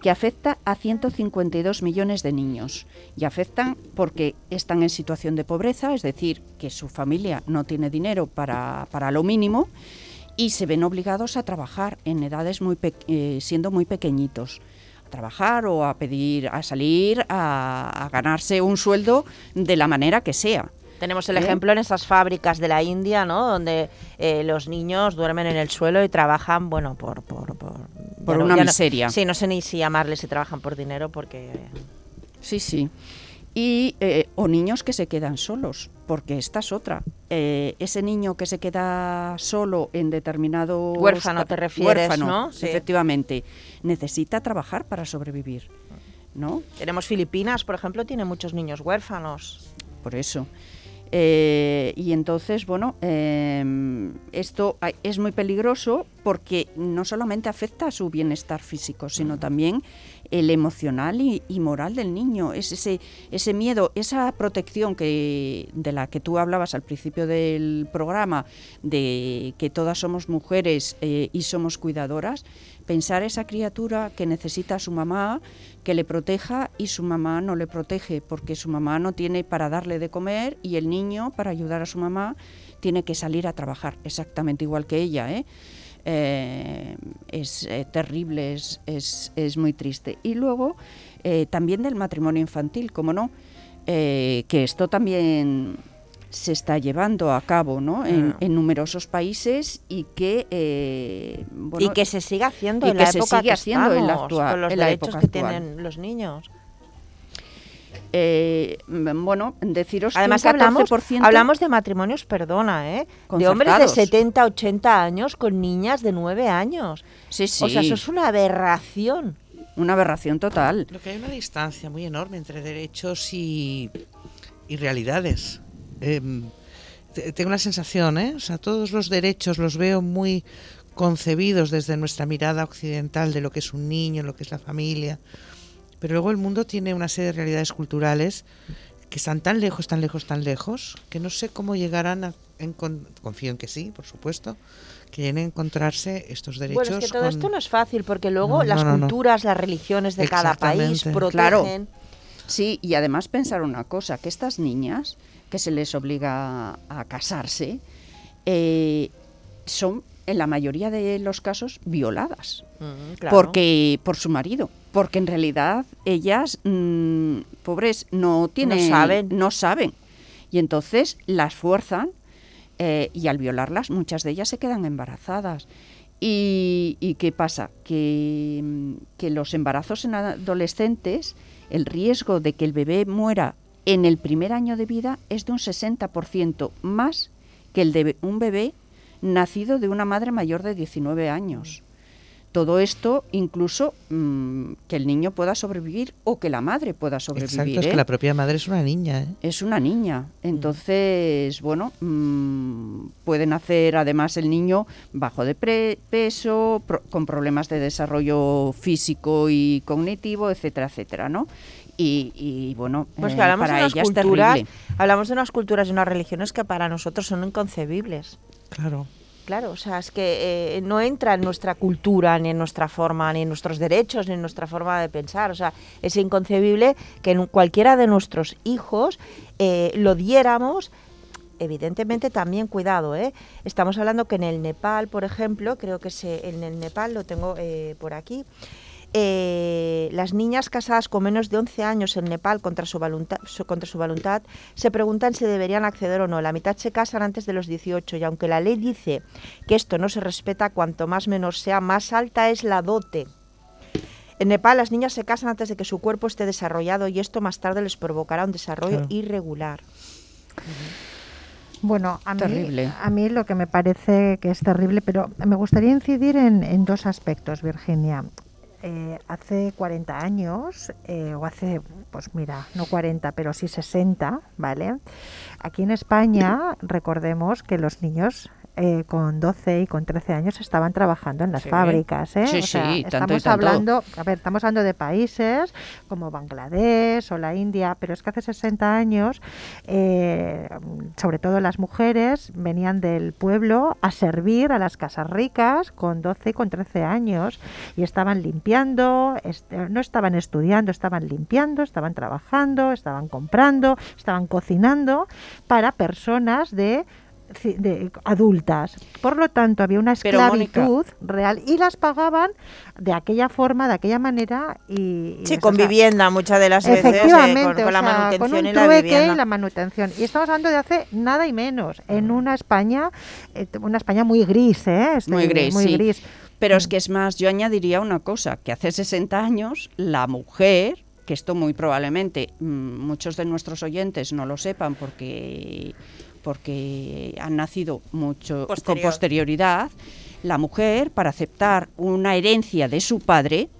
Speaker 3: que afecta a 152 millones de niños. Y afectan porque están en situación de pobreza, es decir, que su familia no tiene dinero para, para lo mínimo y se ven obligados a trabajar en edades muy eh, siendo muy pequeñitos a trabajar o a pedir a salir a ganarse un sueldo de la manera que sea
Speaker 1: Tenemos el ejemplo en esas fábricas de la India, ¿no? Donde eh, los niños duermen en el suelo y trabajan, bueno, por... Por, por, ya
Speaker 3: Por
Speaker 1: no-
Speaker 3: una
Speaker 1: no-
Speaker 3: miseria.
Speaker 1: sí, no sé ni si llamarles si trabajan por dinero porque...
Speaker 3: sí sí y eh, o niños que se quedan solos porque esta es otra Eh, ese niño que se queda solo en determinado
Speaker 1: Huérfano te refieres, ¿no? Sí.
Speaker 3: efectivamente necesita trabajar para sobrevivir no
Speaker 1: Tenemos Filipinas, por ejemplo, tiene muchos niños huérfanos.
Speaker 3: por eso. Eh, y entonces, bueno, eh, esto es muy peligroso porque no solamente afecta a su bienestar físico, sino también el emocional y, moral del niño. Es ese, ese miedo, esa protección que, de la que tú hablabas al principio del programa, de que todas somos mujeres eh, y somos cuidadoras, pensar esa criatura que necesita a su mamá, que le proteja y su mamá no le protege porque su mamá no tiene para darle de comer y el niño, para ayudar a su mamá, tiene que salir a trabajar exactamente igual que ella. ¿eh? Eh, es eh, terrible, es, es- es muy triste. Y luego eh, también del matrimonio infantil, como no, Eh, que esto también se está llevando a cabo ¿no? en, en numerosos países y que eh, bueno,
Speaker 1: y que se siga haciendo
Speaker 3: y
Speaker 1: en
Speaker 3: que
Speaker 1: la
Speaker 3: se
Speaker 1: época
Speaker 3: sigue
Speaker 1: que
Speaker 3: haciendo en la
Speaker 1: estamos,
Speaker 3: actua-
Speaker 1: con los
Speaker 3: en la
Speaker 1: derechos
Speaker 3: época
Speaker 1: que
Speaker 3: actual.
Speaker 1: tienen los niños.
Speaker 3: Eh, bueno, deciros
Speaker 1: Además
Speaker 3: que un
Speaker 1: hablamos,
Speaker 3: 14%
Speaker 1: hablamos de matrimonios, perdona, ¿eh? de hombres de
Speaker 3: Concertados.
Speaker 1: 70, 80 años con niñas de 9 años.
Speaker 3: Sí, sí.
Speaker 1: O sea, eso es una aberración.
Speaker 3: una aberración total.
Speaker 4: Lo que hay una distancia muy enorme entre derechos y, y realidades. Em, te- tengo la sensación, ¿eh? O sea, todos los derechos los veo muy concebidos desde nuestra mirada occidental de lo que es un niño, lo que es la familia. Pero luego el mundo tiene una serie de realidades culturales que están tan lejos, tan lejos, tan lejos, que no sé cómo llegarán a... confío en que sí, por supuesto, que lleguen a encontrarse estos derechos.
Speaker 1: Bueno, es que todo
Speaker 4: con-
Speaker 1: esto no es fácil porque luego
Speaker 4: No,
Speaker 1: las
Speaker 4: no, no, no.
Speaker 1: culturas, las religiones de cada país protegen.
Speaker 3: Sí, y además pensar una cosa, que estas niñas que se les obliga a casarse eh, son en la mayoría de los casos violadas
Speaker 1: Mm, claro.
Speaker 3: porque por su marido porque en realidad ellas mm, pobres no tienen
Speaker 1: saben.
Speaker 3: no saben y entonces las fuerzan eh, y al violarlas muchas de ellas se quedan embarazadas y, y qué pasa que, mm, que los embarazos en adolescentes el riesgo de que el bebé muera en el primer año de vida es de un 60% más que el de un bebé nacido de una madre mayor de 19 años. Todo esto incluso mm, que el niño pueda sobrevivir o que la madre pueda sobrevivir.
Speaker 4: Exacto, es
Speaker 3: ¿eh?
Speaker 4: que la propia madre es una niña. ¿eh?
Speaker 3: Es una niña. Entonces, bueno, mm, pueden hacer además el niño bajo de pre- peso, pro- con problemas de desarrollo físico y cognitivo, etcétera, etcétera, ¿no? Y, y, bueno,
Speaker 1: Pues
Speaker 3: eh,
Speaker 1: que hablamos
Speaker 3: para
Speaker 1: de unas culturas, hablamos de unas culturas y unas religiones que para nosotros son inconcebibles.
Speaker 4: Claro.
Speaker 1: Claro, o sea, es que eh, no entra en nuestra cultura, ni en nuestra forma, ni en nuestros derechos, ni en nuestra forma de pensar. O sea, es inconcebible que en cualquiera de nuestros hijos eh, lo diéramos. Evidentemente también cuidado, ¿eh? Estamos hablando que en el Nepal, por ejemplo, creo que se, en el Nepal lo tengo eh, por aquí, eh, las niñas casadas con menos de 11 años en Nepal contra su, voluntad, su- contra su voluntad se preguntan si deberían acceder o no. La mitad se casan antes de los 18 y aunque la ley dice que esto no se respeta, cuanto más menor sea, más alta es la dote. En Nepal las niñas se casan antes de que su cuerpo esté desarrollado y esto más tarde les provocará un desarrollo
Speaker 4: Claro.
Speaker 1: irregular.
Speaker 2: Bueno, a mí, a mí lo que me parece que es terrible, pero me gustaría incidir en, en dos aspectos, Virginia. Eh, hace 40 años, eh, o hace, pues mira, no 40, pero sí 60, ¿vale? Aquí en España, recordemos que los niños eh, con 12 y con 13 años estaban trabajando en las
Speaker 3: Sí.
Speaker 2: fábricas, ¿eh?
Speaker 3: Sí,
Speaker 2: O sea,
Speaker 3: sí, tanto y
Speaker 2: estamos
Speaker 3: tanto.
Speaker 2: hablando, a ver, estamos hablando de países como Bangladesh o la India, pero es que hace 60 años, eh, sobre todo las mujeres, venían del pueblo a servir a las casas ricas con 12 y con 13 años y estaban limpiando, est- no estaban estudiando, estaban limpiando, estaban trabajando, estaban comprando, estaban cocinando para personas de de adultas. Por lo tanto, había una
Speaker 3: Pero,
Speaker 2: esclavitud real y las pagaban de aquella forma, de aquella manera y, y
Speaker 1: Sí, con
Speaker 2: sea,
Speaker 1: vivienda muchas de las veces, eh,
Speaker 2: Efectivamente,
Speaker 1: con, con la
Speaker 2: sea,
Speaker 1: manutención
Speaker 2: con un
Speaker 1: y la vivienda.
Speaker 2: y la manutención. Y estamos hablando de hace nada y menos, en una España, eh, una España muy gris, ¿eh?
Speaker 3: Muy gris,
Speaker 2: muy
Speaker 3: sí.
Speaker 2: gris.
Speaker 3: Pero es que es más, yo añadiría una cosa, que hace 60 años la mujer, que esto muy probablemente mm, muchos de nuestros oyentes no lo sepan porque, porque han nacido mucho con
Speaker 1: Posterior.
Speaker 3: posterioridad, la mujer para aceptar una herencia de su padre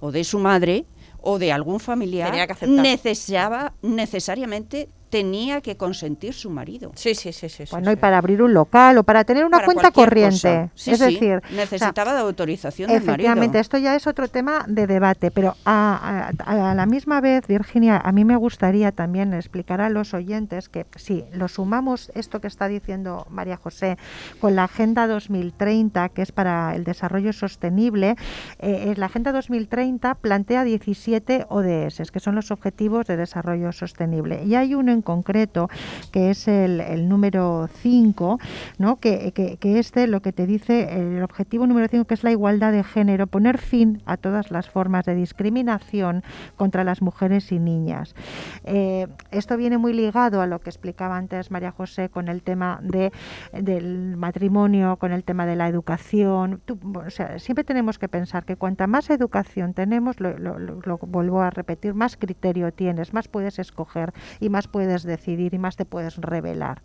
Speaker 3: o de su madre o de algún familiar necesitaba necesariamente tenía que consentir su marido.
Speaker 1: Sí, sí, sí, sí. sí,
Speaker 2: Bueno,
Speaker 1: sí.
Speaker 2: y para abrir un local o para tener una
Speaker 3: Para
Speaker 2: cuenta corriente.
Speaker 3: Sí,
Speaker 2: es
Speaker 3: sí,
Speaker 2: decir, o sea,
Speaker 3: necesitaba de autorización del marido.
Speaker 2: Efectivamente, esto ya es otro tema de debate, pero a, a- a la misma vez, Virginia, a mí me gustaría también explicar a los oyentes que si lo sumamos esto que está diciendo María José con la Agenda 2030, que es para el desarrollo sostenible, eh, la Agenda 2030 plantea 17 ODS, que son los Objetivos de Desarrollo Sostenible. Y hay uno en concreto, que es el, número 5, ¿no? que, que, este lo que te dice, el objetivo número 5, que es la igualdad de género, poner fin a todas las formas de discriminación contra las mujeres y niñas. Eh, esto viene muy ligado a lo que explicaba antes María José con el tema de, del matrimonio, con el tema de la educación. Siempre tenemos que pensar que cuanta más educación tenemos, lo- lo vuelvo a repetir, más criterio tienes, más puedes escoger y más puedes decidir y más te puedes revelar.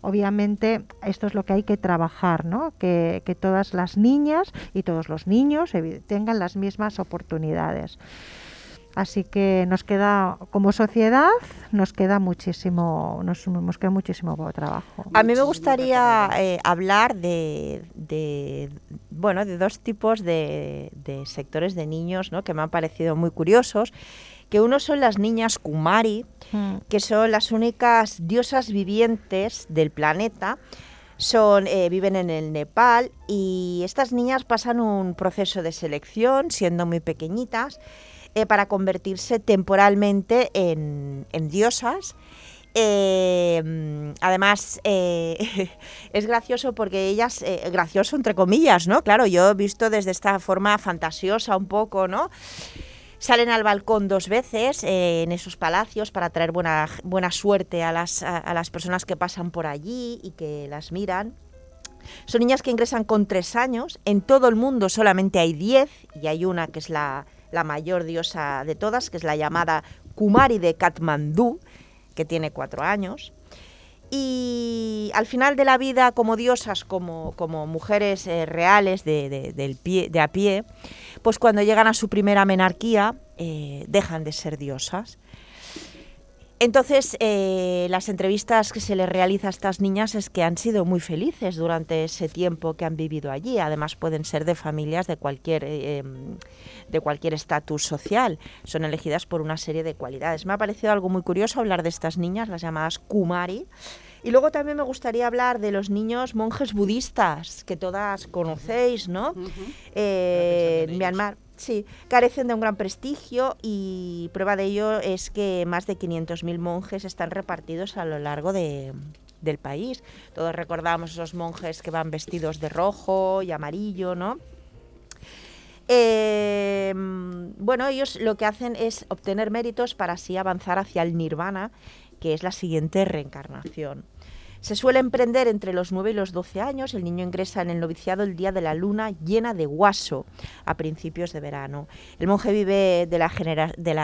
Speaker 2: Obviamente esto es lo que hay que trabajar, ¿no? que, que todas las niñas y todos los niños tengan las mismas oportunidades. Así que nos queda, como sociedad, nos queda muchísimo, nos, nos queda muchísimo trabajo.
Speaker 1: A mí me gustaría eh, hablar de, de, bueno, de dos tipos de, de sectores de niños ¿no? que me han parecido muy curiosos, que uno son las niñas Kumari,
Speaker 2: Mm.
Speaker 1: que son las únicas diosas vivientes del planeta. Son, eh, viven en el Nepal y estas niñas pasan un proceso de selección siendo muy pequeñitas eh, para convertirse temporalmente en, en diosas. Eh, además, eh, es gracioso porque ellas, eh, gracioso entre comillas, ¿no? Claro, yo he visto desde esta forma fantasiosa un poco, ¿no? Salen al balcón dos veces eh, en esos palacios para traer buena, buena suerte a las, a, las personas que pasan por allí y que las miran. Son niñas que ingresan con tres años. En todo el mundo solamente hay diez y hay una que es la, la mayor diosa de todas, que es la llamada Kumari de Katmandú, que tiene cuatro años. Y al final de la vida, como diosas, como, como mujeres eh, reales de- del pie, de a pie, pues cuando llegan a su primera menarquía, eh, dejan de ser diosas. Entonces, eh, las entrevistas que se les realiza a estas niñas es que han sido muy felices durante ese tiempo que han vivido allí. Además, pueden ser de familias de cualquier eh, em, de cualquier estatus social. Son elegidas por una serie de cualidades. Me ha parecido algo muy curioso hablar de estas niñas, las llamadas Kumari. Y luego también me gustaría hablar de los niños monjes budistas, que todas conocéis, ¿no? Eh, en Myanmar. Sí, carecen de un gran prestigio y prueba de ello es que más de 500.000 monjes están repartidos a lo largo de- del país. Todos recordamos esos monjes que van vestidos de rojo y amarillo, ¿no? Eh, bueno, ellos lo que hacen es obtener méritos para así avanzar hacia el nirvana, que es la siguiente reencarnación. Se suele emprender entre los 9 y los 12 años. El niño ingresa en el noviciado el día de la luna llena de guaso, a principios de verano. El monje vive de la,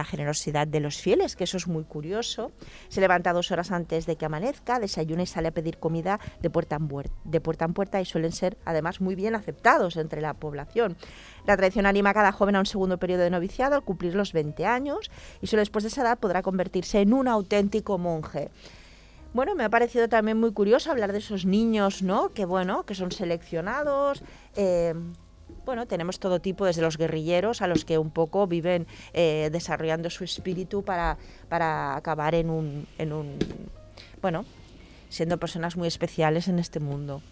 Speaker 1: generosidad de los fieles, que eso es muy curioso. Se levanta dos horas antes de que amanezca, desayuna y sale a pedir comida de puerta en, de puerta en puerta y suelen ser además muy bien aceptados entre la población. La tradición anima a cada joven a un segundo periodo de noviciado al cumplir los 20 años y solo después de esa edad podrá convertirse en un auténtico monje. Bueno, me ha parecido también muy curioso hablar de esos niños, ¿no? Que bueno, que son seleccionados. eh, bueno, tenemos todo tipo, desde los guerrilleros a los que un poco viven eh, desarrollando su espíritu para, para acabar en un, en un, bueno, siendo personas muy especiales en este mundo.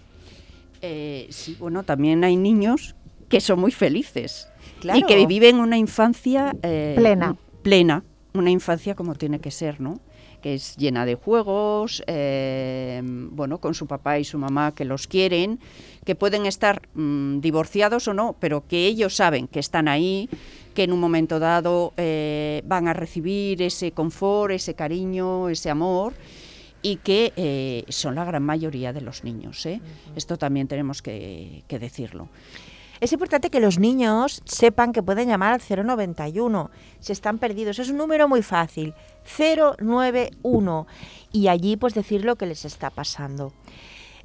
Speaker 3: Eh, sí, bueno, también hay niños que son muy felices
Speaker 1: Claro.
Speaker 3: y que viven una infancia eh,
Speaker 2: Plena.
Speaker 3: plena, una infancia como tiene que ser, ¿no? Que es llena de juegos, eh, bueno, con su papá y su mamá que los quieren, que pueden estar mm, divorciados o no, pero que ellos saben que están ahí, que en un momento dado eh, van a recibir ese confort, ese cariño, ese amor y que eh, son la gran mayoría de los niños. ¿eh? Esto también tenemos que, que decirlo.
Speaker 1: Es importante que los niños sepan que pueden llamar al 091 si están perdidos. Es un número muy fácil, 091. Y allí pues decir lo que les está pasando.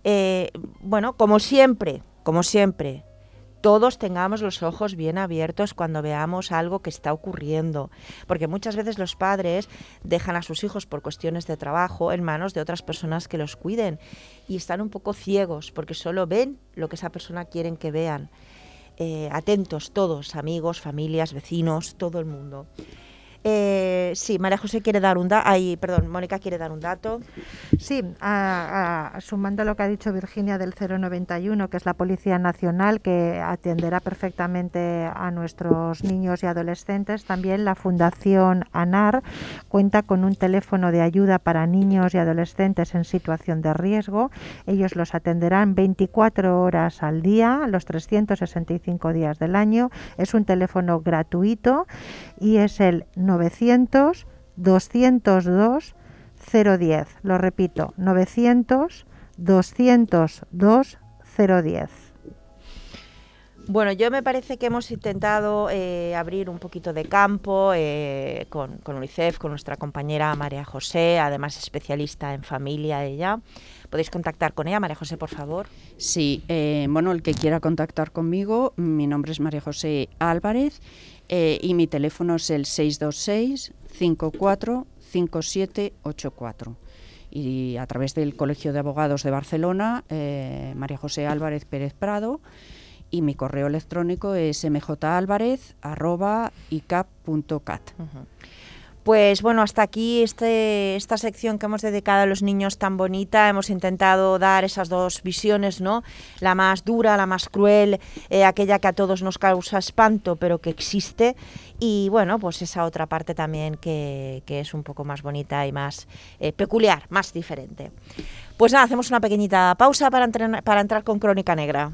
Speaker 1: Eh, bueno, como siempre, como siempre, todos tengamos los ojos bien abiertos cuando veamos algo que está ocurriendo, porque muchas veces los padres dejan a sus hijos por cuestiones de trabajo en manos de otras personas que los cuiden y están un poco ciegos porque solo ven lo que esa persona quieren que vean. Eh, atentos todos, amigos, familias, vecinos, todo el mundo. Eh, sí, María José quiere dar un dato. Perdón, Mónica quiere dar un dato.
Speaker 2: Sí, a- a- sumando lo que ha dicho Virginia del 091, que es la Policía Nacional que atenderá perfectamente a nuestros niños y adolescentes, también la Fundación ANAR cuenta con un teléfono de ayuda para niños y adolescentes en situación de riesgo. Ellos los atenderán 24 horas al día, los 365 días del año. Es un teléfono gratuito y es el 900 202 010. Lo repito, 900 202 010.
Speaker 1: Bueno, yo me parece que hemos intentado eh, abrir un poquito de campo eh, con, con UNICEF, con nuestra compañera María José, además especialista en familia ella. Podéis contactar con ella, María José, por favor.
Speaker 3: Sí, eh, bueno, el que quiera contactar conmigo, mi nombre es María José Álvarez y mi teléfono es el 626 54 5784. Y a través del Colegio de Abogados de Barcelona, María José Álvarez Pérez Prado, y mi correo electrónico es mjalvarez.icap.cat.
Speaker 1: Pues bueno, hasta aquí este, esta sección que hemos dedicado a los niños tan bonita. Hemos intentado dar esas dos visiones, ¿no? La más dura, la más cruel, eh, aquella que a todos nos causa espanto, pero que existe. Y bueno, pues esa otra parte también que, que es un poco más bonita y más eh, peculiar, más diferente. Pues nada, hacemos una pequeñita pausa para, entrenar- para entrar con Crónica Negra.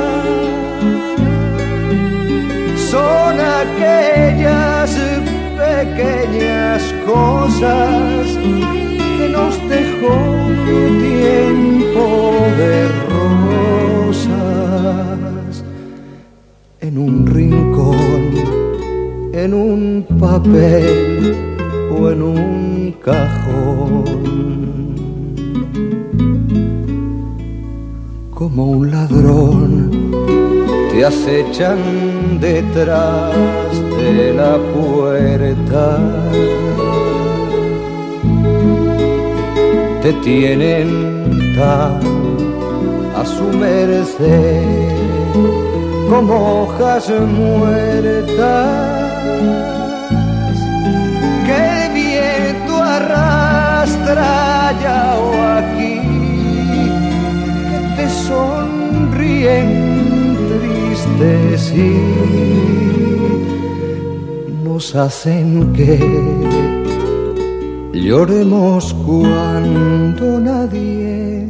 Speaker 10: Son aquellas pequeñas cosas que nos dejó tiempo de rosas en un rincón, en un papel o en un cajón. Como un ladrón te acechan detrás de la puerta. Te tienen tan a su merced como hojas muertas que el viento arrastra allá o aquí que te sonríen nos hacen que lloremos cuando nadie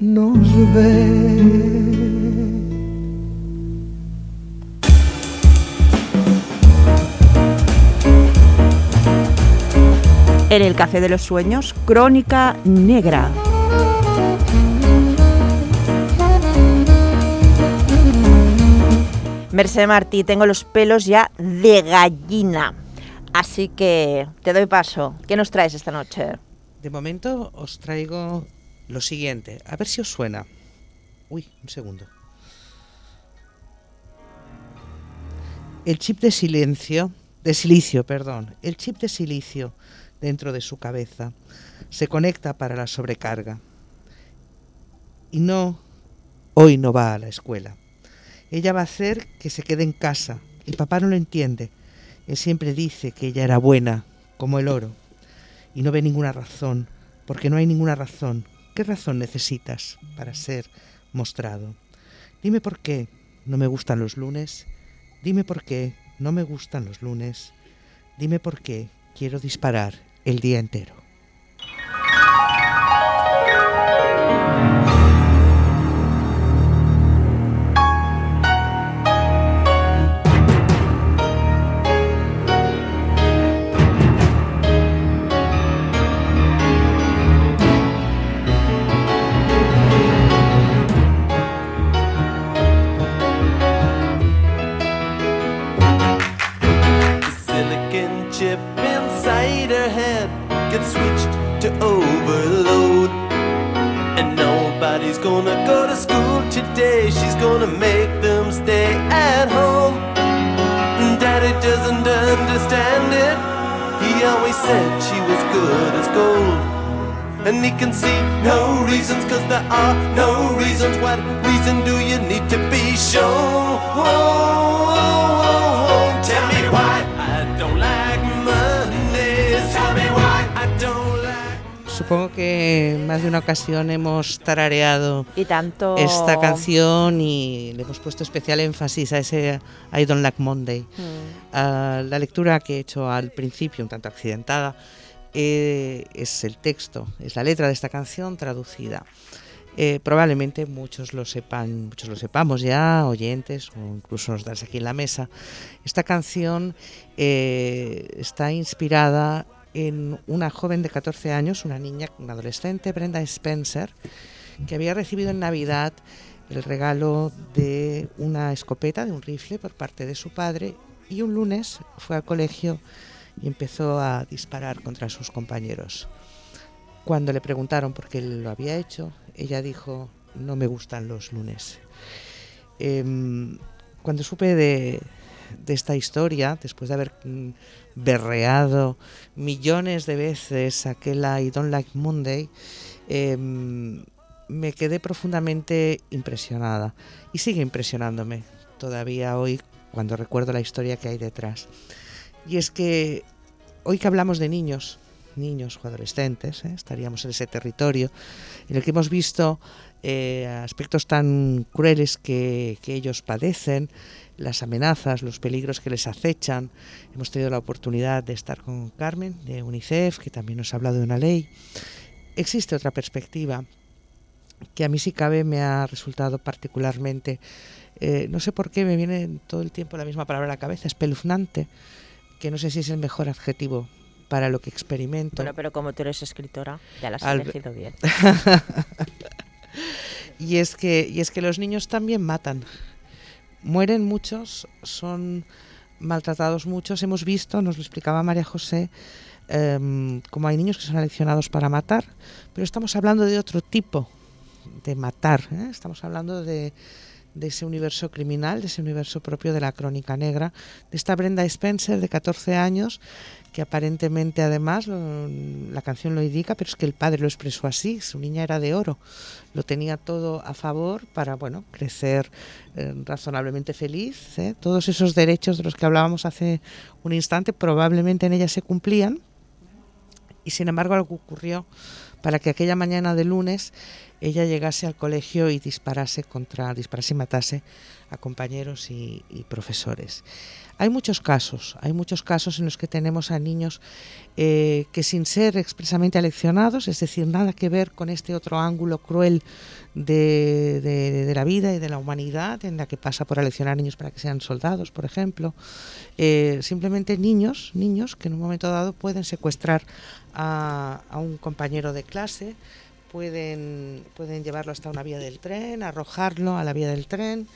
Speaker 10: nos ve.
Speaker 1: En el Café de los Sueños, Crónica Negra. Merced Martí, tengo los pelos ya de gallina. Así que te doy paso. ¿Qué nos traes esta noche?
Speaker 4: De momento os traigo lo siguiente. A ver si os suena. Uy, un segundo. El chip de silencio, de silicio, perdón. El chip de silicio dentro de su cabeza se conecta para la sobrecarga. Y no, hoy no va a la escuela. Ella va a hacer que se quede en casa. El papá no lo entiende. Él siempre dice que ella era buena, como el oro. Y no ve ninguna razón, porque no hay ninguna razón. ¿Qué razón necesitas para ser mostrado? Dime por qué no me gustan los lunes. Dime por qué no me gustan los lunes. Dime por qué quiero disparar el día entero.
Speaker 11: And he can see no reasons, cause there are no reasons. What reason do you need to be shown? Tell me why I don't like Mondays. Tell me why I don't like.
Speaker 4: Supongo que más de una ocasión hemos tarareado
Speaker 1: Y tanto...
Speaker 4: esta canción y le hemos puesto especial énfasis a ese I Don't Like Monday.
Speaker 1: Mm.
Speaker 4: La lectura que he hecho al principio, un tanto accidentada, eh, es el texto, es la letra de esta canción traducida. Eh, probablemente muchos lo sepan, muchos lo sepamos ya, oyentes o incluso nos das aquí en la mesa. Esta canción eh, está inspirada en una joven de 14 años, una niña, una adolescente, Brenda Spencer, que había recibido en Navidad el regalo de una escopeta, de un rifle por parte de su padre y un lunes fue al colegio y empezó a disparar contra sus compañeros. Cuando le preguntaron por qué lo había hecho, ella dijo, no me gustan los lunes. Em, cuando supe de, esta historia, después de haber mm, berreado millones de veces aquel I Don't Like Monday, em, me quedé profundamente impresionada y sigue impresionándome todavía hoy cuando recuerdo la historia que hay detrás. Y es que hoy que hablamos de niños, niños o adolescentes, ¿eh? estaríamos en ese territorio en el que hemos visto eh, aspectos tan crueles que, que ellos padecen, las amenazas, los peligros que les acechan. Hemos tenido la oportunidad de estar con Carmen de UNICEF, que también nos ha hablado de una ley. Existe otra perspectiva que a mí si cabe me ha resultado particularmente, eh, no sé por qué me viene todo el tiempo la misma palabra a la cabeza, espeluznante, que no sé si es el mejor adjetivo para lo que experimento.
Speaker 1: Bueno, pero como tú eres escritora, ya la has elegido bien.
Speaker 4: y es que y es que los niños también matan mueren muchos son maltratados muchos hemos visto nos lo explicaba María José em, como hay niños que son aleccionados para matar pero estamos hablando de otro tipo de matar ¿eh? estamos hablando de de ese universo criminal, de ese universo propio de la crónica negra, de esta Brenda Spencer de 14 años, que aparentemente además la canción lo indica, pero es que el padre lo expresó así, su niña era de oro, lo tenía todo a favor para bueno crecer eh, razonablemente feliz, ¿eh? todos esos derechos de los que hablábamos hace un instante probablemente en ella se cumplían y sin embargo algo ocurrió para que aquella mañana de lunes ella llegase al colegio y disparase contra, disparase y matase a compañeros y, y profesores. Hay muchos casos, hay muchos casos en los que tenemos a niños eh, que sin ser expresamente aleccionados, es decir, nada que ver con este otro ángulo cruel de, de- de la vida y de la humanidad, en la que pasa por aleccionar niños para que sean soldados, por ejemplo, eh, simplemente niños, niños que en un momento dado pueden secuestrar a, a un compañero de clase, pueden, pueden llevarlo hasta una vía del tren, arrojarlo a la vía del tren,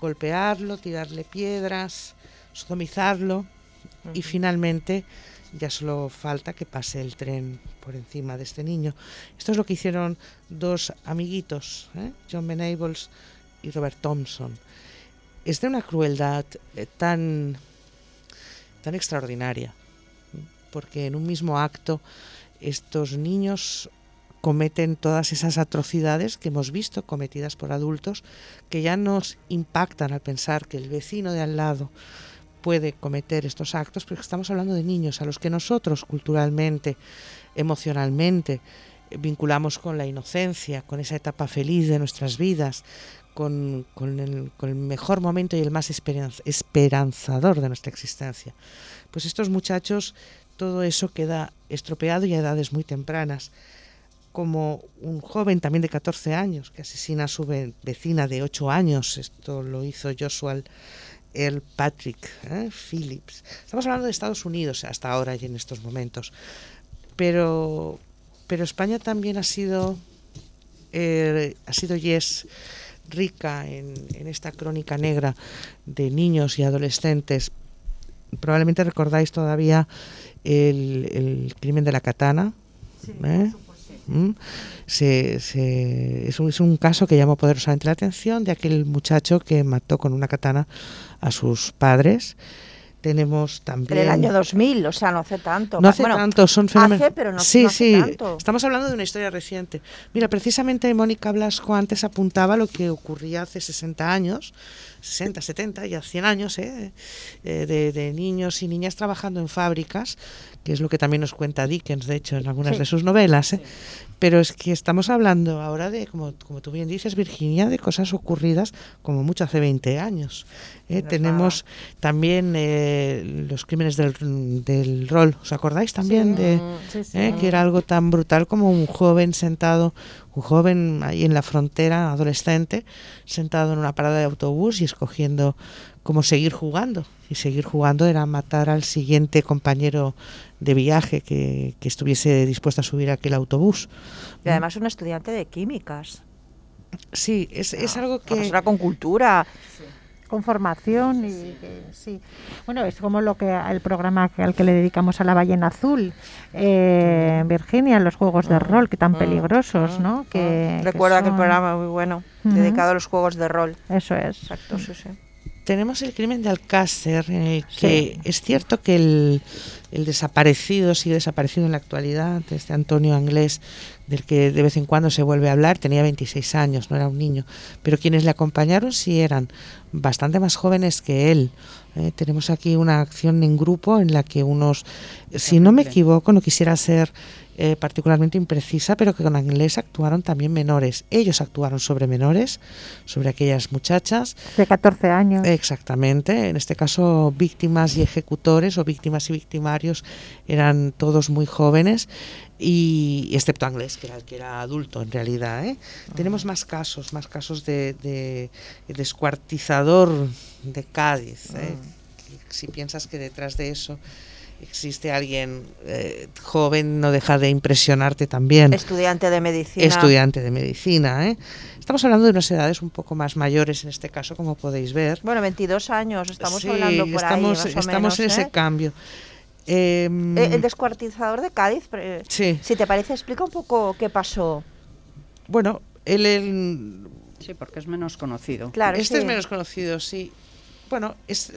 Speaker 4: golpearlo, tirarle piedras, sodomizarlo y finalmente ya solo falta que pase el tren por encima de este niño. Esto es lo que hicieron dos amiguitos, ¿eh? John Venables y Robert Thompson. Es de una crueldad eh, tan, tan extraordinaria, porque en un mismo acto estos niños cometen todas esas atrocidades que hemos visto cometidas por adultos que ya nos impactan al pensar que el vecino de al lado puede cometer estos actos, porque estamos hablando de niños a los que nosotros culturalmente, emocionalmente, eh, vinculamos con la inocencia, con esa etapa feliz de nuestras vidas, con, el, mejor momento y el más esperanz- esperanzador de nuestra existencia. Pues estos muchachos, todo eso queda estropeado y a edades muy tempranas como un joven también de 14 años que asesina a su ve- vecina de 8 años. Esto lo hizo Joshua Earl Patrick ¿eh? Phillips. Estamos hablando de Estados Unidos hasta ahora y en estos momentos. Pero, pero España también ha sido, eh, ha sido y es rica en, en esta crónica negra de niños y adolescentes. Probablemente recordáis todavía el, el crimen de la katana. ¿eh? ¿Mm? Se- se- es, un, es un caso que llamó poderosamente la atención de aquel muchacho que mató con una katana a sus padres. Tenemos también...
Speaker 1: El año 2000, o sea, no hace tanto.
Speaker 4: No hace
Speaker 1: Bueno,
Speaker 4: tanto, son fenómenos.
Speaker 1: Hace, pero no,
Speaker 4: sí,
Speaker 1: no hace
Speaker 4: sí.
Speaker 1: tanto.
Speaker 4: Estamos hablando de una historia reciente. Mira, precisamente Mónica Blasco antes apuntaba lo que ocurría hace 60 años, 60, 70, ya 100 años, ¿eh? Eh, de, de niños y niñas trabajando en fábricas, que es lo que también nos cuenta Dickens, de hecho, en algunas
Speaker 1: Sí.
Speaker 4: de sus novelas. ¿eh? Pero es que estamos hablando ahora de, como, como tú bien dices, Virginia, de cosas ocurridas como mucho hace 20 años. ¿eh? Tenemos también eh, los crímenes del, del rol. ¿Os acordáis también de
Speaker 2: sí,
Speaker 4: que era algo tan brutal como un joven sentado, un joven ahí en la frontera, adolescente, sentado en una parada de autobús y escogiendo cómo seguir jugando? Y seguir jugando era matar al siguiente compañero de viaje que, que estuviese dispuesto a subir a aquel autobús.
Speaker 1: Y además un estudiante de químicas.
Speaker 4: Sí, es, es
Speaker 1: Ah,
Speaker 4: algo
Speaker 1: Una
Speaker 4: que...
Speaker 1: persona con cultura.
Speaker 2: con formación y que, sí. Bueno es como lo que el programa que- al que le dedicamos a la ballena azul eh, en Virginia los juegos de rol que tan peligrosos no que, que
Speaker 1: Recuerdo aquel
Speaker 2: son-
Speaker 1: programa muy bueno, dedicado a los juegos de rol.
Speaker 2: eso es.
Speaker 1: Exacto, sí, sí.
Speaker 4: Tenemos el crimen de Alcácer, en el que es cierto que el, el desaparecido, sigue desaparecido en la actualidad, este Antonio Anglés, del que de vez en cuando se vuelve a hablar, tenía 26 años, no era un niño, pero quienes le acompañaron sí eran bastante más jóvenes que él. Eh, tenemos aquí una acción en grupo en la que unos, si no me equivoco, no quisiera ser eh, particularmente imprecisa, pero que con Anglés actuaron también menores. Ellos actuaron sobre menores, sobre aquellas muchachas.
Speaker 2: De 14 años.
Speaker 4: Exactamente. En este caso, víctimas y ejecutores, o víctimas y victimarios, eran todos muy jóvenes y excepto Anglés, que era que era adulto en realidad. ¿eh? Tenemos más casos, más casos de, de descuartizador de Cádiz. ¿eh? Si piensas que detrás de eso existe alguien eh, joven, no deja de impresionarte también.
Speaker 1: Estudiante de medicina.
Speaker 4: Estudiante de medicina, ¿eh? Estamos hablando de unas edades un poco más mayores en este caso, como podéis ver.
Speaker 1: Bueno, 22 años, estamos
Speaker 4: Sí,
Speaker 1: hablando por
Speaker 4: estamos,
Speaker 1: ahí, más o
Speaker 4: estamos
Speaker 1: menos,
Speaker 4: en
Speaker 1: ¿eh?
Speaker 4: ese cambio. Em,
Speaker 1: Eh, El descuartizador de Cádiz, eh,
Speaker 4: Sí.
Speaker 1: si te parece, explica un poco qué pasó.
Speaker 4: Bueno, él, él-
Speaker 3: Sí, porque es menos conocido.
Speaker 1: Claro,
Speaker 4: este
Speaker 1: sí.
Speaker 4: es menos conocido, sí. Bueno, es,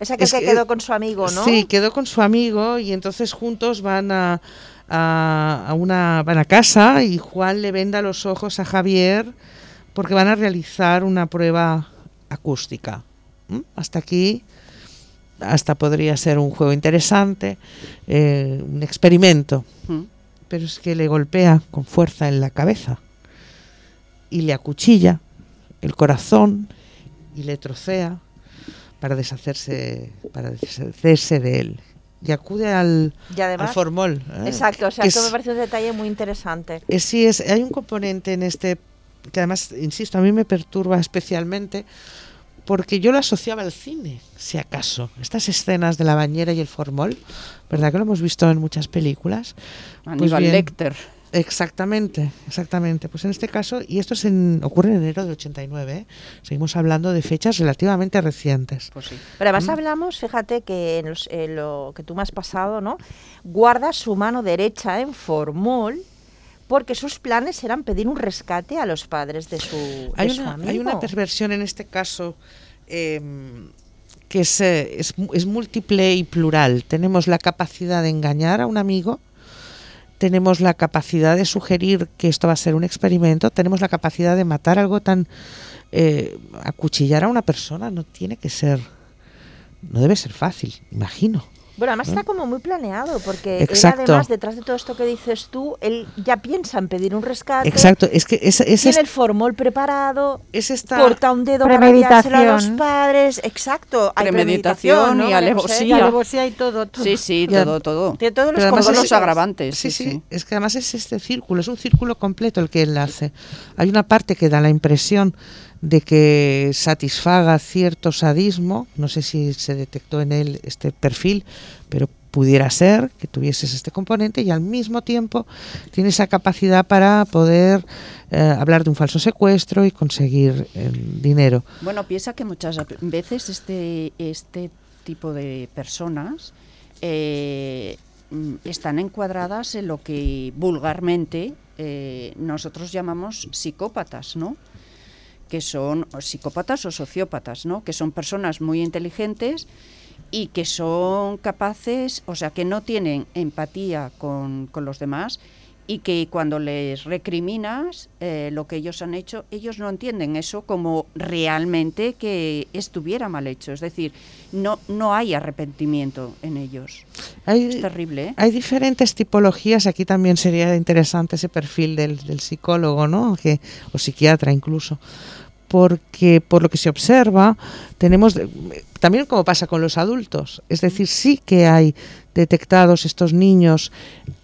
Speaker 1: Es aquel
Speaker 4: Es
Speaker 1: que
Speaker 4: que-
Speaker 1: quedó con su amigo, ¿no?
Speaker 4: Sí, quedó con su amigo y entonces juntos van a, a, a una van a casa y Juan le venda los ojos a Javier porque van a realizar una prueba acústica. Hasta aquí, hasta podría ser un juego interesante, eh, un experimento,
Speaker 3: Mm.
Speaker 4: pero es que le golpea con fuerza en la cabeza y le acuchilla el corazón y le trocea para deshacerse para deshacerse de él y acude al,
Speaker 1: Y además-
Speaker 4: al formol ¿eh?
Speaker 1: Exacto, o sea,
Speaker 4: que
Speaker 1: esto
Speaker 4: es-
Speaker 1: me parece un detalle muy interesante.
Speaker 4: eh, sí, es, hay un componente en este que además, insisto, a mí me perturba especialmente porque yo lo asociaba al cine, si acaso. Estas escenas de la bañera y el formol, ¿verdad que lo hemos visto en muchas películas? Pues
Speaker 3: Aníbal
Speaker 4: bien,
Speaker 3: Lecter.
Speaker 4: Exactamente, exactamente. Pues en este caso, y esto es en, ocurre en enero del 89, ¿eh? seguimos hablando de fechas relativamente recientes.
Speaker 3: Pues sí.
Speaker 1: Pero además
Speaker 4: Mm.
Speaker 1: hablamos, fíjate que en, los- en lo que tú me has pasado, ¿no? Guarda su mano derecha en formol porque sus planes eran pedir un rescate a los padres de su, de
Speaker 4: Hay
Speaker 1: su
Speaker 4: una,
Speaker 1: amigo.
Speaker 4: hay una perversión en este caso em, que es, eh, es, es múltiple y plural. Tenemos la capacidad de engañar a un amigo, tenemos la capacidad de sugerir que esto va a ser un experimento, tenemos la capacidad de matar algo tan... eh, acuchillar a una persona no tiene que ser... No debe ser fácil, imagino.
Speaker 1: Bueno, además
Speaker 4: ¿Eh?
Speaker 1: está como muy planeado, porque él además, detrás de todo esto que dices tú, él ya piensa en pedir un rescate.
Speaker 4: Exacto, es que es, es
Speaker 1: tiene el formol preparado,
Speaker 4: es esta-
Speaker 1: corta un dedo para enviárselo a los padres. Exacto, hay
Speaker 3: Premeditación
Speaker 1: ¿no?
Speaker 3: y alevosía.
Speaker 2: Y alevosía y todo. todo.
Speaker 3: Sí, sí, todo, todo.
Speaker 1: Tiene todos los
Speaker 4: Pero es-
Speaker 3: agravantes.
Speaker 4: Sí,
Speaker 3: Sí,
Speaker 4: sí,
Speaker 3: sí.
Speaker 4: es que además es este círculo, es un círculo completo el que él hace. Hay una parte que da la impresión de que satisfaga cierto sadismo, no sé si se detectó en él este perfil, pero pudiera ser que tuvieses este componente y al mismo tiempo tiene esa capacidad para poder eh, hablar de un falso secuestro y conseguir eh, dinero.
Speaker 3: Bueno, piensa que muchas veces este, este tipo de personas eh, están encuadradas en lo que vulgarmente eh, nosotros llamamos psicópatas, ¿no? Que son o psicópatas o sociópatas, ¿no? Que son personas muy inteligentes y que son capaces, o sea, que no tienen empatía con, con los demás y que cuando les recriminas eh, lo que ellos han hecho, ellos no entienden eso como realmente que estuviera mal hecho. Es decir, no, no hay arrepentimiento en ellos.
Speaker 4: Hay,
Speaker 3: Es terrible, ¿eh?
Speaker 4: Hay diferentes tipologías, aquí también sería interesante ese perfil del, del psicólogo, ¿no? Que, o psiquiatra incluso, porque por lo que se observa, tenemos, también como pasa con los adultos, es decir, sí que hay detectados estos niños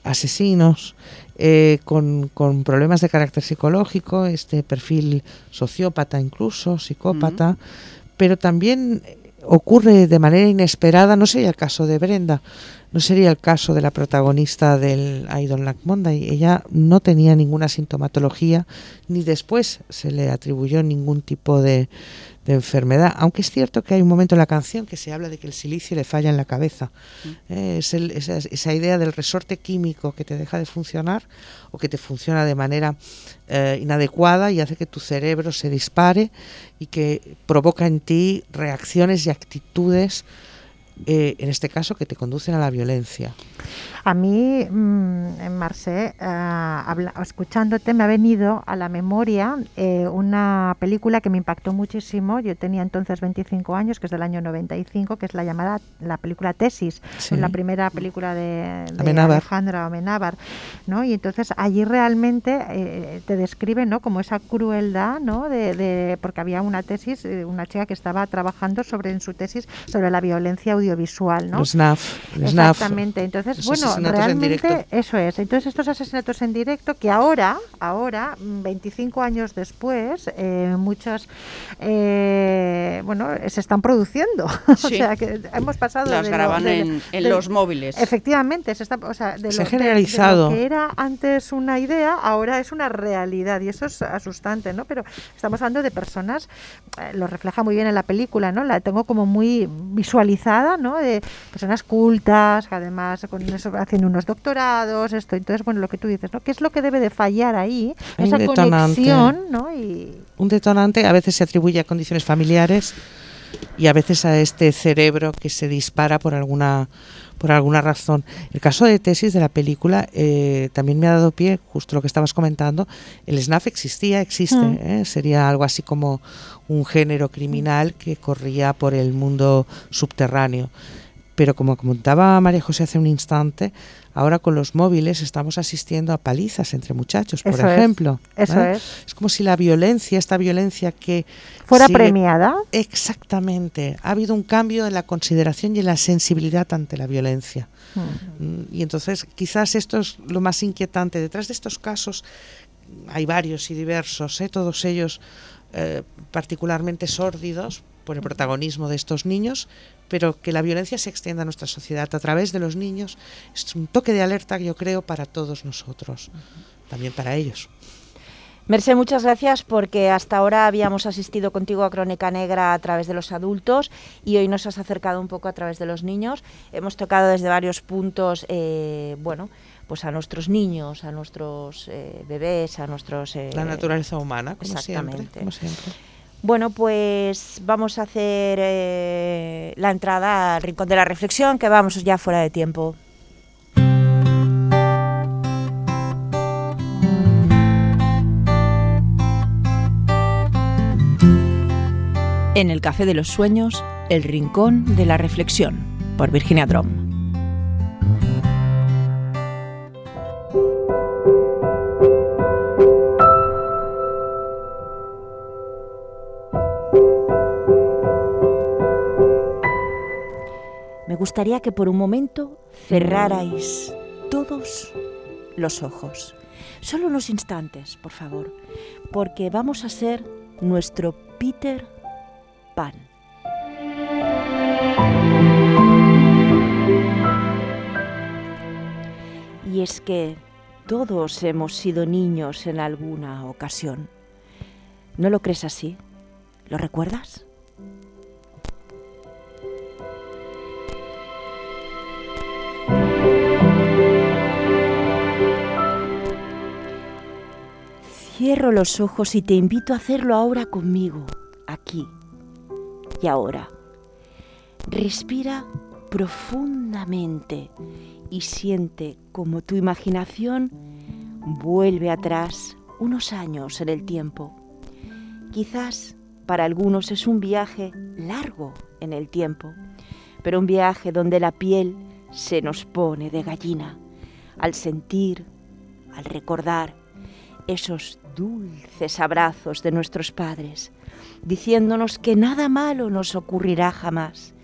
Speaker 4: asesinos eh, con, con problemas de carácter psicológico, este perfil sociópata incluso, psicópata, pero también ocurre de manera inesperada, no sería el caso de Brenda, no sería el caso de la protagonista del Idol Black Monday. Ella no tenía ninguna sintomatología, ni después se le atribuyó ningún tipo de, de enfermedad. Aunque es cierto que hay un momento en la canción que se habla de que el silicio le falla en la cabeza. Eh, es el- esa, esa idea del resorte químico que te deja de funcionar o que te funciona de manera eh, inadecuada y hace que tu cerebro se dispare y que provoca en ti reacciones y actitudes eh, en este caso, que te conducen a la violencia.
Speaker 2: A mí, mm, en Marseille, eh, habla- escuchándote, me ha venido a la memoria eh, una película que me impactó muchísimo. Yo tenía entonces 25 años, que es del año 95, que es la llamada la película Tesis,
Speaker 4: Sí.
Speaker 2: la primera película de, de
Speaker 4: Amenábar.
Speaker 2: Alejandra Amenábar, ¿no? Y entonces allí realmente eh, te describe, ¿no? Como esa crueldad, ¿no? De, de- porque había una tesis, una chica que estaba trabajando sobre en su tesis sobre la violencia audiovisual, ¿no?
Speaker 4: SNAF, el SNAF,
Speaker 2: Exactamente. Entonces,
Speaker 4: los
Speaker 2: bueno,
Speaker 4: en
Speaker 2: realmente eso es. Entonces, estos asesinatos en directo que ahora, ahora, mm, 25 años después, eh, muchos, eh, bueno, se están produciendo.
Speaker 3: Sí.
Speaker 2: o sea, que hemos pasado
Speaker 3: Las
Speaker 2: de lo-
Speaker 3: graban
Speaker 2: de-
Speaker 3: en- en
Speaker 2: de-
Speaker 3: los móviles.
Speaker 2: Efectivamente, se está, o sea, de
Speaker 4: Se ha
Speaker 2: lo, de- de
Speaker 4: generalizado.
Speaker 2: lo que era antes una idea, ahora es una realidad y eso es asustante, ¿no? Pero estamos hablando de personas, eh, lo refleja muy bien en la película, ¿no? La tengo como muy visualizada, ¿no? De personas cultas, que además con eso haciendo unos doctorados, esto. Entonces, bueno, lo que tú dices, ¿no? ¿Qué es lo que debe de fallar ahí?
Speaker 4: Hay
Speaker 2: Esa conexión, ¿no? Y
Speaker 4: Un detonante a veces se atribuye a condiciones familiares y a veces a este cerebro que se dispara por alguna por alguna razón. El caso de tesis de la película eh, también me ha dado pie, justo lo que estabas comentando, el SNAF existía, existe,
Speaker 2: Mm.
Speaker 4: ¿eh? sería algo así como un género criminal que corría por el mundo subterráneo. Pero como comentaba María José hace un instante, ahora con los móviles estamos asistiendo a palizas entre muchachos, por
Speaker 2: Eso es,
Speaker 4: ejemplo.
Speaker 2: eso
Speaker 4: ¿eh?
Speaker 2: es.
Speaker 4: Es como si la violencia, esta violencia que...
Speaker 2: fuera
Speaker 4: sigue-
Speaker 2: premiada.
Speaker 4: Exactamente. Ha habido un cambio en la consideración y en la sensibilidad ante la violencia.
Speaker 2: Mm.
Speaker 4: Mm, Y entonces quizás esto es lo más inquietante. Detrás de estos casos hay varios y diversos, ¿eh? todos ellos eh, particularmente sórdidos por el protagonismo de estos niños, pero que la violencia se extienda a nuestra sociedad a través de los niños es un toque de alerta, yo creo, para todos nosotros, también para ellos.
Speaker 1: Mercé, muchas gracias porque hasta ahora habíamos asistido contigo a Crónica Negra a través de los adultos y hoy nos has acercado un poco a través de los niños. Hemos tocado desde varios puntos, eh, bueno, pues a nuestros niños, a nuestros eh, bebés, a nuestros... eh,
Speaker 4: La naturaleza humana, como siempre. Como siempre.
Speaker 1: Bueno, pues vamos a hacer eh, la entrada al rincón de la reflexión, que vamos ya fuera de tiempo. En el Café de los Sueños, el rincón de la reflexión, por Virginia Drom. Me gustaría que por un momento cerrarais todos los ojos. Solo unos instantes, por favor, porque vamos a ser nuestro Peter Pan. Y es que todos hemos sido niños en alguna ocasión. ¿No lo crees así? ¿Lo recuerdas? Cierro los ojos y te invito a hacerlo ahora conmigo, aquí y ahora. Respira profundamente y siente como tu imaginación vuelve atrás unos años en el tiempo. Quizás para algunos es un viaje largo en el tiempo, pero un viaje donde la piel se nos pone de gallina al sentir, al recordar esos dulces abrazos de nuestros padres, diciéndonos que nada malo nos ocurrirá jamás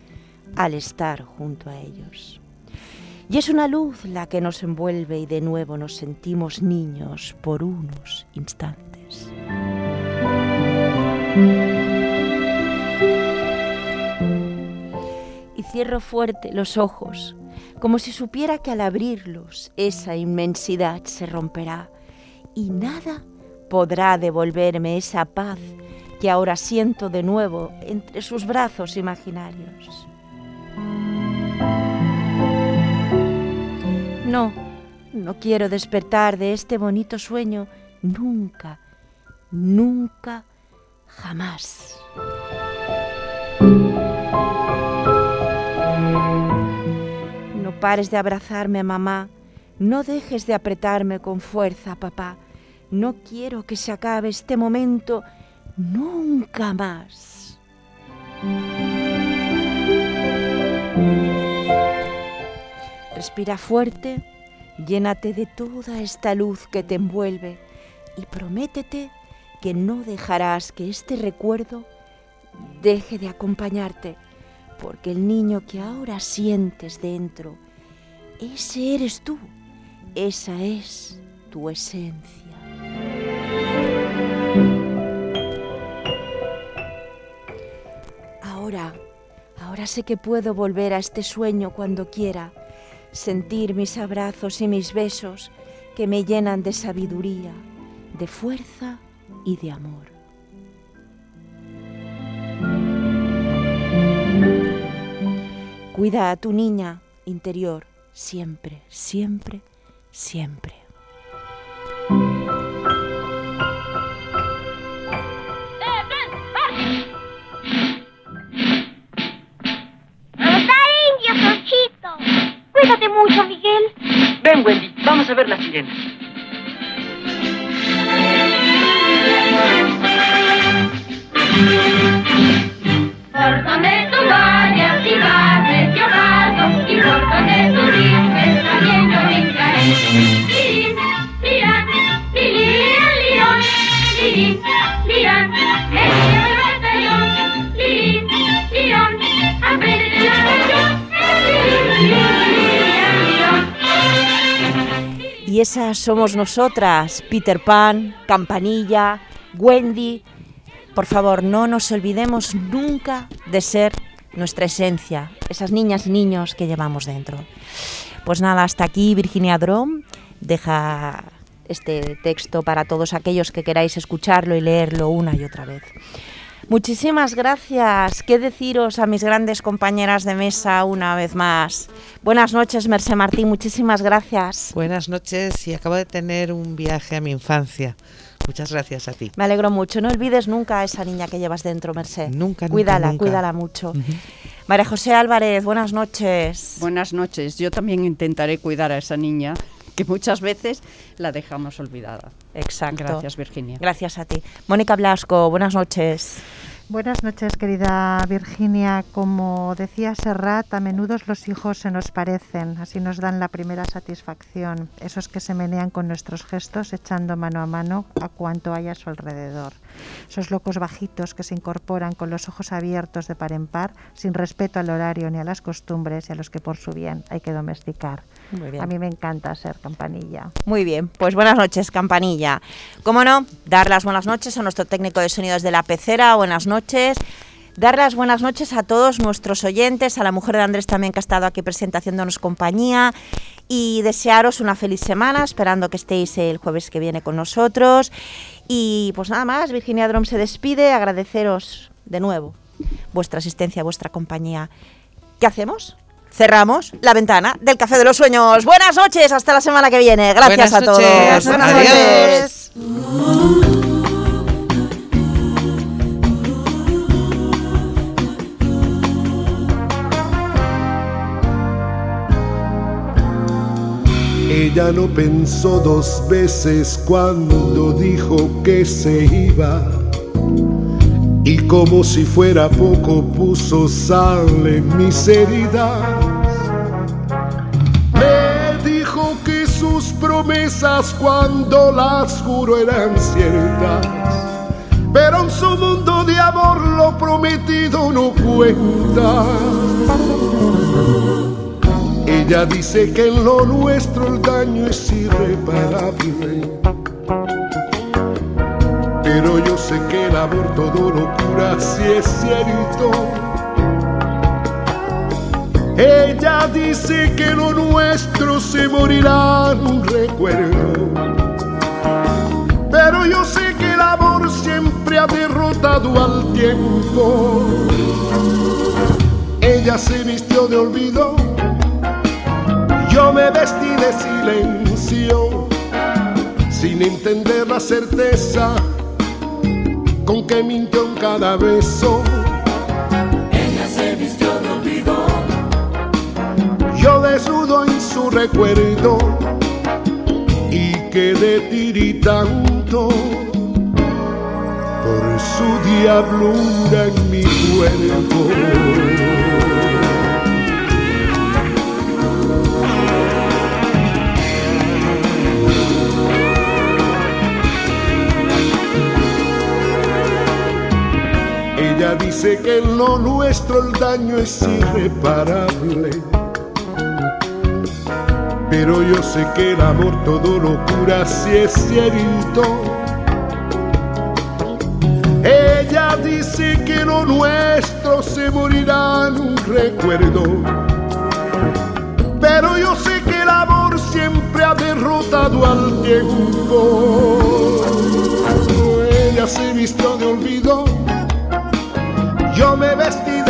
Speaker 1: al estar junto a ellos. Y es una luz la que nos envuelve y de nuevo nos sentimos niños por unos instantes. Y cierro fuerte los ojos, como si supiera que al abrirlos esa inmensidad se romperá y nada podrá devolverme esa paz que ahora siento de nuevo entre sus brazos imaginarios. No, no quiero despertar de este bonito sueño nunca, nunca, jamás. pares de abrazarme, mamá. No dejes de apretarme con fuerza, papá. No quiero que se acabe este momento nunca más. Respira fuerte, llénate de toda esta luz que te envuelve y prométete que no dejarás que este recuerdo deje de acompañarte, porque el niño que ahora sientes dentro, ese eres tú, esa es tu esencia. Ahora, ahora sé que puedo volver a este sueño cuando quiera, sentir mis abrazos y mis besos que me llenan de sabiduría, de fuerza y de amor. Cuida a tu niña interior siempre, siempre, siempre.
Speaker 12: Cuídate mucho, Miguel.
Speaker 13: Ven, Wendy, vamos a ver las sirenas.
Speaker 1: Esas somos nosotras, Peter Pan, Campanilla, Wendy. Por favor, no nos olvidemos nunca de ser nuestra esencia, esas niñas y niños que llevamos dentro. Pues nada, hasta aquí Virginia Drom deja este texto para todos aquellos que queráis escucharlo y leerlo una y otra vez. Muchísimas gracias. ¿Qué deciros a mis grandes compañeras de mesa una vez más? Buenas noches, Mercé Martín. Muchísimas gracias.
Speaker 4: Buenas noches y acabo de tener un viaje a mi infancia. Muchas gracias a ti.
Speaker 1: Me alegro mucho. No olvides nunca a esa niña que llevas dentro, Merced.
Speaker 4: Nunca, nunca,
Speaker 1: Cuídala,
Speaker 4: nunca.
Speaker 1: cuídala mucho. María José Álvarez, buenas noches.
Speaker 3: Buenas noches. Yo también intentaré cuidar a esa niña que muchas veces la dejamos olvidada.
Speaker 1: Exacto.
Speaker 3: Gracias, Virginia.
Speaker 1: Gracias a ti. Mónica Blasco, buenas noches.
Speaker 2: Buenas noches, querida Virginia. Como decía Serrat, a menudo los hijos se nos parecen, así nos dan la primera satisfacción, esos que se menean con nuestros gestos, echando mano a mano a cuanto hay a su alrededor. Esos locos bajitos que se incorporan con los ojos abiertos de par en par, sin respeto al horario ni a las costumbres y a los que por su bien hay que domesticar.
Speaker 1: Muy bien.
Speaker 2: A mí me encanta ser campanilla.
Speaker 1: Muy bien, pues buenas noches, Campanilla. Cómo no, dar las buenas noches a nuestro técnico de sonidos de la pecera, buenas noches. Dar las buenas noches a todos nuestros oyentes, a la mujer de Andrés también que ha estado aquí presente haciéndonos compañía y desearos una feliz semana, esperando que estéis el jueves que viene con nosotros. Y pues nada más, Virginia Drom se despide, agradeceros de nuevo vuestra asistencia, vuestra compañía. ¿Qué hacemos? Cerramos la ventana del Café de los Sueños. Buenas noches, hasta la semana que viene. Gracias
Speaker 4: Buenas
Speaker 1: a todos.
Speaker 4: noches.
Speaker 1: Buenas
Speaker 4: Adiós.
Speaker 1: noches.
Speaker 14: Ella no pensó dos veces cuando dijo que se iba. Y como si fuera poco puso sal en mis heridas. Me dijo que sus promesas cuando las juró eran ciertas. Pero en su mundo de amor lo prometido no cuenta. Ella dice que en lo nuestro el daño es irreparable. Pero yo sé que el amor todo lo cura si es cierto. Ella dice que lo nuestro se morirá en un recuerdo. Pero yo sé que el amor siempre ha derrotado al tiempo. Ella se vistió de olvido yo me vestí de silencio, sin entender la certeza con que mintió en cada beso.
Speaker 11: Ella se vistió de olvido.
Speaker 14: Yo desnudo recuerdo y quedé tiritando por su diablura en mi cuerpo. Dice que en lo nuestro el daño es irreparable. Pero yo sé que el amor todo lo cura si es cierto. Ella dice que lo nuestro se morirá en un recuerdo. Pero yo sé que el amor siempre ha derrotado al tiempo. Ella se vistió de olvido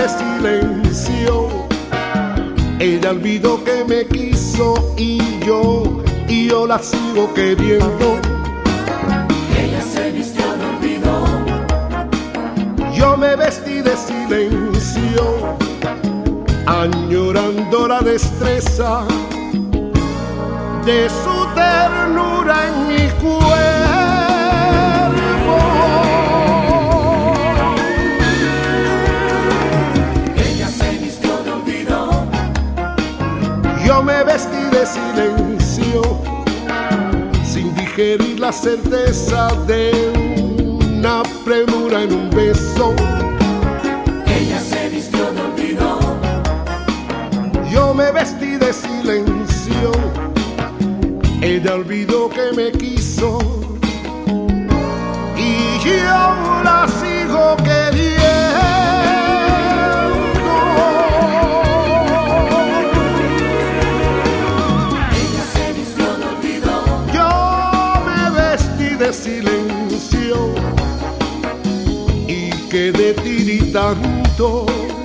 Speaker 14: de silencio. Ella olvidó que me quiso y yo, y yo la sigo queriendo.
Speaker 11: Ella se vistió de olvido.
Speaker 14: Yo me vestí de silencio, añorando la destreza de su ternura en mi Yo me vestí de silencio, sin digerir la certeza de una premura en un beso.
Speaker 11: Ella se vistió de olvido.
Speaker 14: Yo me vestí de silencio, ella olvidó que me quiso y yo la sigo queriendo. Tiritando